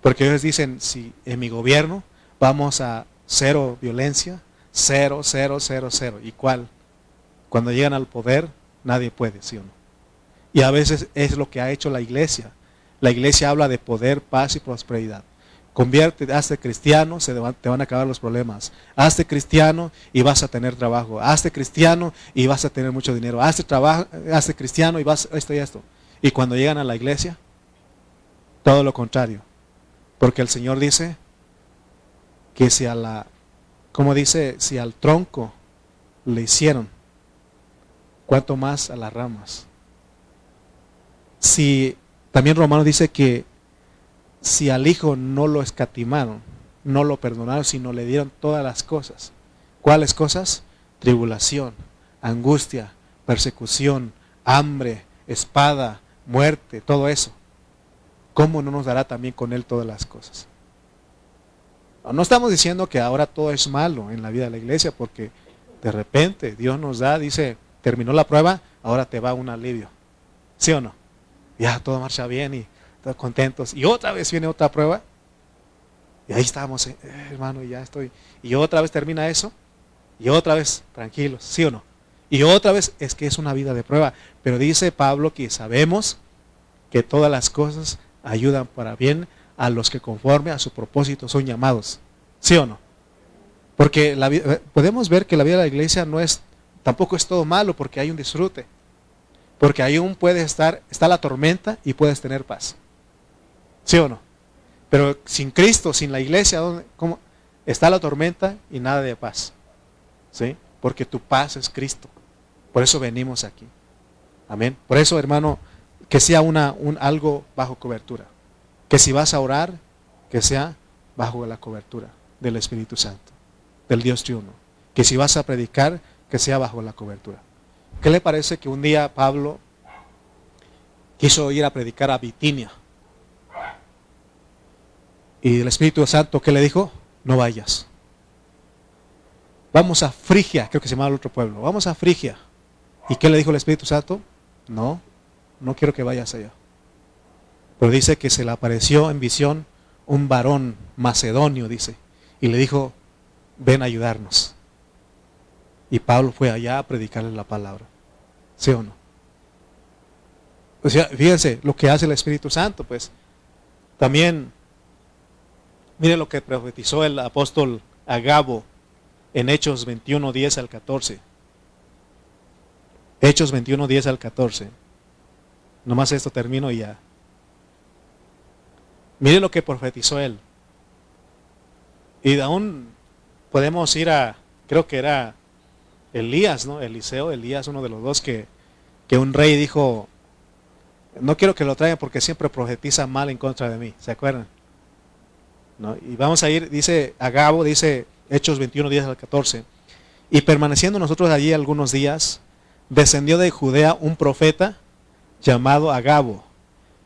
Porque ellos dicen, si en mi gobierno vamos a cero violencia, cero, cero, cero, cero. ¿Y cuál? Cuando llegan al poder, nadie puede, ¿sí o no? Y a veces es lo que ha hecho la iglesia. La iglesia habla de poder, paz y prosperidad. Convierte, hazte cristiano, se te van a acabar los problemas. Hazte cristiano y vas a tener trabajo. Hazte cristiano y vas a tener mucho dinero. Hazte, trabajo, hazte cristiano y vas esto y esto. Y cuando llegan a la iglesia, todo lo contrario. Porque el Señor dice que si a la, como dice, si al tronco le hicieron, cuanto más a las ramas. Si también Romano dice que si al Hijo no lo escatimaron, no lo perdonaron, sino le dieron todas las cosas. ¿Cuáles cosas? Tribulación, angustia, persecución, hambre, espada, muerte, todo eso. ¿Cómo no nos dará también con Él todas las cosas? No estamos diciendo que ahora todo es malo en la vida de la iglesia, porque de repente Dios nos da, dice, terminó la prueba, ahora te va un alivio. ¿Sí o no? Ya todo marcha bien y contentos. Y otra vez viene otra prueba. Y ahí estamos, eh, hermano, y ya estoy. Y otra vez termina eso. Y otra vez, tranquilos, ¿sí o no? Y otra vez es que es una vida de prueba. Pero dice Pablo que sabemos que todas las cosas ayudan para bien a los que conforme a su propósito son llamados. ¿Sí o no? Porque la, eh, podemos ver que la vida de la iglesia no es, tampoco es todo malo porque hay un disfrute. Porque aún puede estar, está la tormenta y puedes tener paz. ¿Sí o no? Pero sin Cristo, sin la iglesia, ¿cómo? está la tormenta y nada de paz. ¿Sí? Porque tu paz es Cristo. Por eso venimos aquí. Amén. Por eso, hermano, que sea una, un, algo bajo cobertura. Que si vas a orar, que sea bajo la cobertura del Espíritu Santo, del Dios triuno. Que si vas a predicar, que sea bajo la cobertura. ¿Qué le parece que un día Pablo quiso ir a predicar a Bitinia? Y el Espíritu Santo, ¿qué le dijo? No vayas. Vamos a Frigia, creo que se llama el otro pueblo. Vamos a Frigia. ¿Y qué le dijo el Espíritu Santo? No, no quiero que vayas allá. Pero dice que se le apareció en visión un varón macedonio, dice, y le dijo, ven a ayudarnos. Y Pablo fue allá a predicarle la palabra. ¿Sí o no? O sea, fíjense lo que hace el Espíritu Santo, pues. También, mire lo que profetizó el apóstol Agabo en Hechos 21, 10 al 14. Hechos 21, 10 al 14. Nomás esto termino y ya. Mire lo que profetizó él. Y aún podemos ir a, creo que era Elías, ¿no? Eliseo, Elías, uno de los dos que, que un rey dijo, no quiero que lo traigan porque siempre profetiza mal en contra de mí, ¿se acuerdan? ¿No? Y vamos a ir, dice Agabo, dice Hechos 21, 10 al 14, y permaneciendo nosotros allí algunos días, descendió de Judea un profeta llamado Agabo,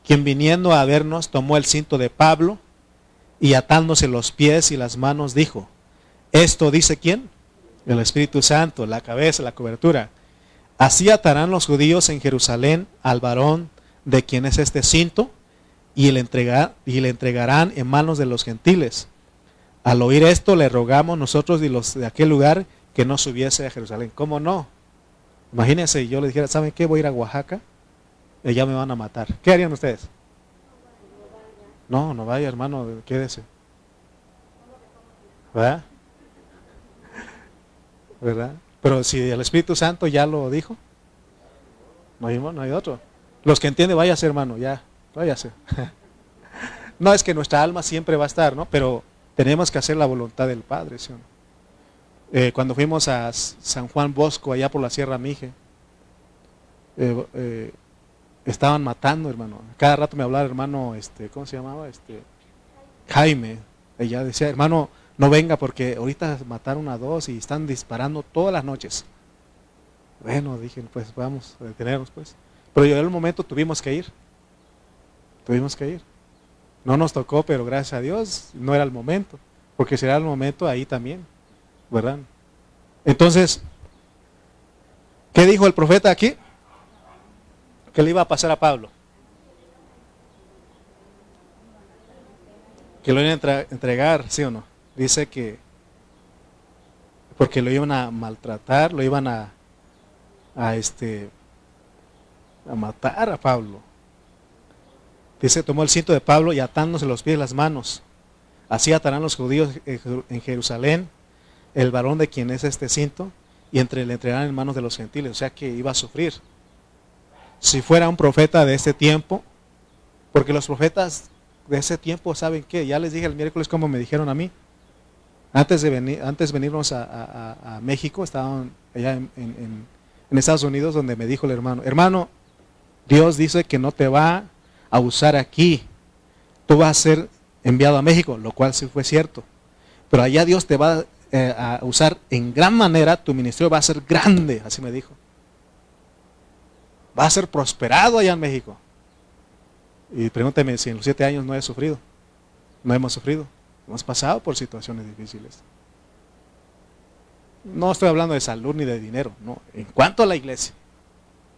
quien viniendo a vernos tomó el cinto de Pablo y atándose los pies y las manos dijo, esto dice quién? El Espíritu Santo, la cabeza, la cobertura. Así atarán los judíos en Jerusalén al varón de quien es este cinto y le, entregarán en manos de los gentiles. Al oír esto le rogamos nosotros y los de aquel lugar que no subiese a Jerusalén. ¿Cómo no? Imagínense, yo le dijera, ¿saben qué? Voy a ir a Oaxaca y ya me van a matar. ¿Qué harían ustedes? No, no vaya, hermano, quédese. ¿Verdad? ¿Verdad? Pero si el Espíritu Santo ya lo dijo, no hay, no hay otro. Los que entienden, váyase, hermano, ya, váyase. No es que nuestra alma siempre va a estar, ¿no? Pero tenemos que hacer la voluntad del Padre, ¿sí? Eh, cuando fuimos a San Juan Bosco, allá por la Sierra Mije, eh, eh, estaban matando, hermano. Cada rato me hablaba hermano, este, ¿cómo se llamaba? Este, Jaime. Ella decía, hermano, no venga porque ahorita mataron a dos y están disparando todas las noches. Bueno, dije, pues vamos a detenernos, pues. Pero en el momento tuvimos que ir. Tuvimos que ir. No nos tocó, pero gracias a Dios no era el momento. Porque será el momento ahí también. ¿Verdad? Entonces, ¿qué dijo el profeta aquí? ¿Qué le iba a pasar a Pablo? Que lo iban a entregar, ¿sí o no? Dice que porque lo iban a maltratar, lo iban a, a este a matar a Pablo. Dice, tomó el cinto de Pablo y atándose los pies y las manos. Así atarán los judíos en Jerusalén el varón de quien es este cinto y entre, le entregarán en manos de los gentiles. O sea que iba a sufrir si fuera un profeta de ese tiempo, porque los profetas de ese tiempo saben que, ya les dije el miércoles como me dijeron a mí, antes de venir, antes venirnos a, México, estaban allá en, Estados Unidos donde me dijo el hermano, hermano, Dios dice que no te va a usar aquí, tú vas a ser enviado a México, lo cual sí fue cierto, pero allá Dios te va eh, a usar en gran manera, tu ministerio va a ser grande, así me dijo va a ser prosperado allá en México. Y pregúnteme si en los siete años no he sufrido. No hemos sufrido. Hemos pasado por situaciones difíciles. No estoy hablando de salud ni de dinero, no. En cuanto a la iglesia,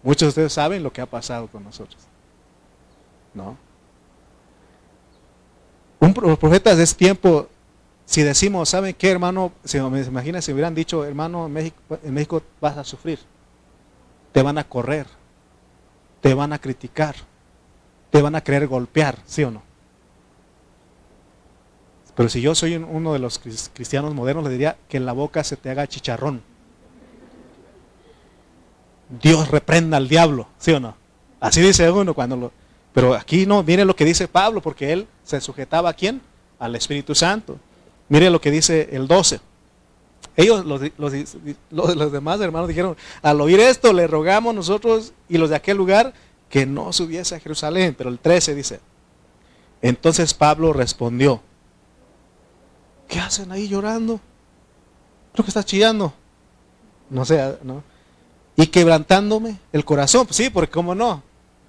muchos de ustedes saben lo que ha pasado con nosotros. ¿No? Un profeta de ese tiempo, si decimos, ¿saben qué, hermano? Si me imagina si hubieran dicho, hermano, en México, en México vas a sufrir, te van a correr, te van a criticar, te van a querer golpear, ¿sí o no? Pero si yo soy uno de los cristianos modernos, le diría que en la boca se te haga chicharrón. Dios reprenda al diablo, ¿sí o no? Así dice uno cuando lo... Pero aquí no, mire lo que dice Pablo, porque él se sujetaba a quién? Al Espíritu Santo. Mire lo que dice el 12. Ellos, los, los, demás hermanos dijeron, al oír esto le rogamos nosotros y los de aquel lugar que no subiese a Jerusalén. Pero el 13 dice, entonces Pablo respondió, ¿qué hacen ahí llorando? Creo que está chillando. No sé, ¿no? Y quebrantándome el corazón. Pues sí, porque cómo no.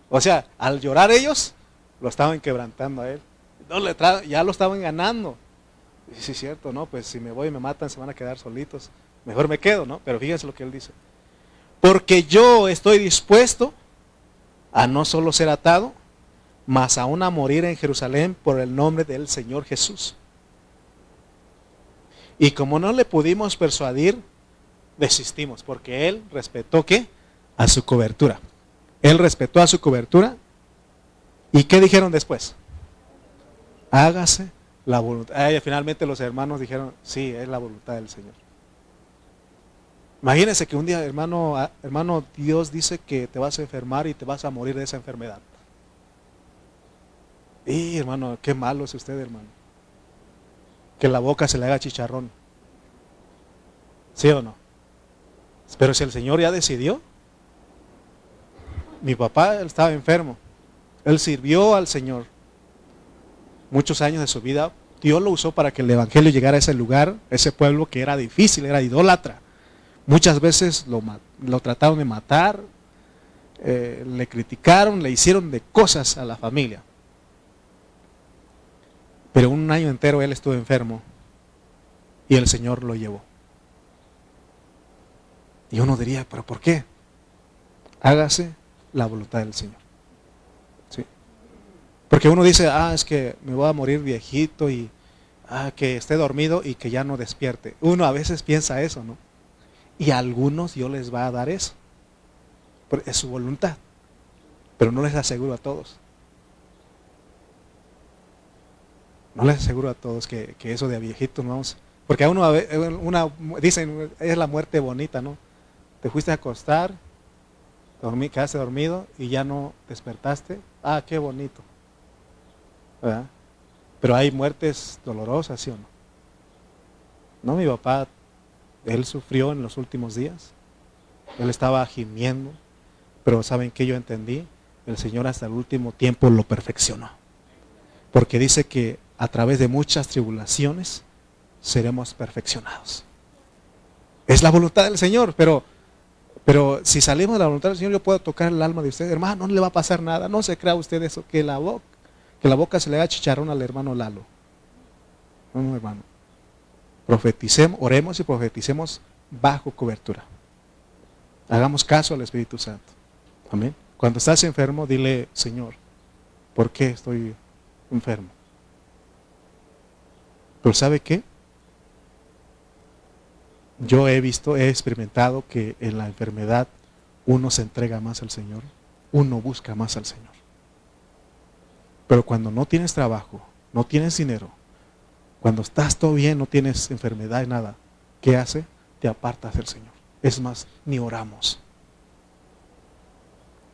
O sea, al llorar ellos, lo estaban quebrantando a él. No, le ya lo estaban ganando. Sí, es cierto, ¿no? Pues si me voy y me matan, se van a quedar solitos. Mejor me quedo, ¿no? Pero fíjense lo que él dice. Porque yo estoy dispuesto a no solo ser atado, mas aún a morir en Jerusalén por el nombre del Señor Jesús. Y como no le pudimos persuadir, desistimos, porque él respetó qué? A su cobertura. Él respetó a su cobertura. ¿Y qué dijeron después? Hágase la voluntad. finalmente los hermanos dijeron, sí, es la voluntad del Señor. Imagínense que un día, hermano, ah, hermano, Dios dice que te vas a enfermar y te vas a morir de esa enfermedad. Y hermano, qué malo es usted, hermano. Que la boca se le haga chicharrón. ¿Sí o no? Pero si el Señor ya decidió, mi papá estaba enfermo. Él sirvió al Señor muchos años de su vida. Dios lo usó para que el Evangelio llegara a ese lugar, ese pueblo que era difícil, era idólatra. Muchas veces lo, lo trataron de matar, eh, le criticaron, le hicieron de cosas a la familia. Pero un año entero él estuvo enfermo y el Señor lo llevó. Y uno diría, pero ¿por qué? Hágase la voluntad del Señor. ¿Sí? Porque uno dice, ah, es que me voy a morir viejito y ah, que esté dormido y que ya no despierte. Uno a veces piensa eso, ¿no? Y a algunos Dios les va a dar eso. Es su voluntad. Pero no les aseguro a todos. No les aseguro a todos que, eso de viejito no vamos. Porque a uno una, dicen, es la muerte bonita, ¿no? Te fuiste a acostar, dormí, quedaste dormido y ya no despertaste. Ah, qué bonito. ¿Verdad? Pero hay muertes dolorosas, ¿sí o no? No, mi papá él sufrió en los últimos días. Él estaba gimiendo. Pero ¿saben que yo entendí? El Señor hasta el último tiempo lo perfeccionó. Porque dice que a través de muchas tribulaciones seremos perfeccionados. Es la voluntad del Señor, pero, pero si salimos de la voluntad del Señor, yo puedo tocar el alma de usted. Hermano, no le va a pasar nada. No se crea usted eso, que la boca, que la boca se le haga chicharrón al hermano Lalo. No, no, hermano profeticemos, oremos y profeticemos bajo cobertura. Hagamos caso al Espíritu Santo. Amén. Cuando estás enfermo, dile, Señor, ¿por qué estoy enfermo? Pero ¿sabe qué? Yo he visto, he experimentado que en la enfermedad uno se entrega más al Señor, uno busca más al Señor. Pero cuando no tienes trabajo, no tienes dinero, cuando estás todo bien, no tienes enfermedad nada, ¿qué hace? Te apartas del Señor. Es más, ni oramos.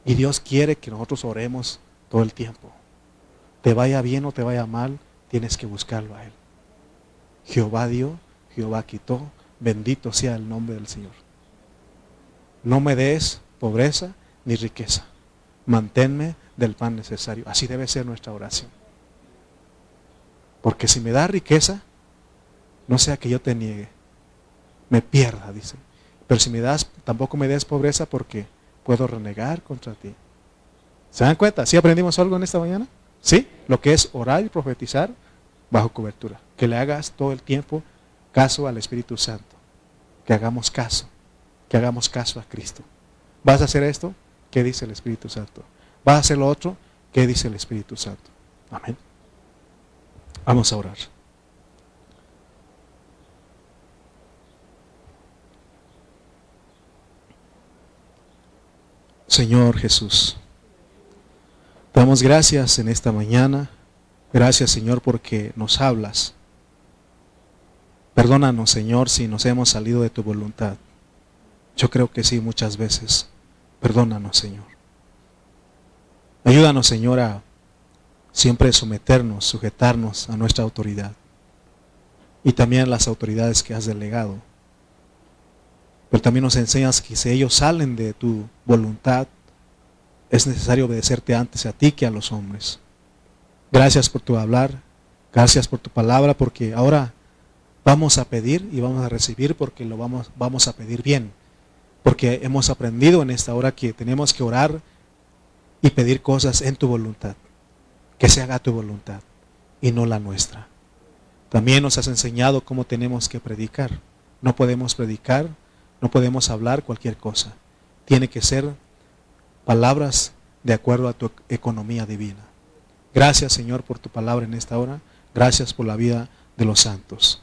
Y Dios quiere que nosotros oremos todo el tiempo. Te vaya bien o te vaya mal, tienes que buscarlo a Él. Jehová dio, Jehová quitó, bendito sea el nombre del Señor. No me des pobreza ni riqueza. Manténme del pan necesario. Así debe ser nuestra oración. Porque si me da riqueza, no sea que yo te niegue, me pierda, dice. Pero si me das, tampoco me des pobreza porque puedo renegar contra ti. ¿Se dan cuenta? ¿Sí aprendimos algo en esta mañana? ¿Sí? Lo que es orar y profetizar bajo cobertura. Que le hagas todo el tiempo caso al Espíritu Santo. Que hagamos caso. Que hagamos caso a Cristo. ¿Vas a hacer esto? ¿Qué dice el Espíritu Santo? ¿Vas a hacer lo otro? ¿Qué dice el Espíritu Santo? Amén. Vamos a orar. Señor Jesús, damos gracias en esta mañana. Gracias Señor porque nos hablas. Perdónanos Señor si nos hemos salido de tu voluntad. Yo creo que sí muchas veces. Perdónanos Señor. Ayúdanos Señor a siempre someternos, sujetarnos a nuestra autoridad y también a las autoridades que has delegado. Pero también nos enseñas que si ellos salen de tu voluntad, es necesario obedecerte antes a ti que a los hombres. Gracias por tu hablar, gracias por tu palabra, porque ahora vamos a pedir y vamos a recibir porque lo vamos, vamos a pedir bien. Porque hemos aprendido en esta hora que tenemos que orar y pedir cosas en tu voluntad que se haga tu voluntad. y no la nuestra. También nos has enseñado cómo tenemos que predicar. No podemos predicar, no podemos hablar cualquier cosa. Tiene que ser palabras de acuerdo a tu economía divina. Gracias Señor por tu palabra en esta hora. Gracias por la vida de los santos.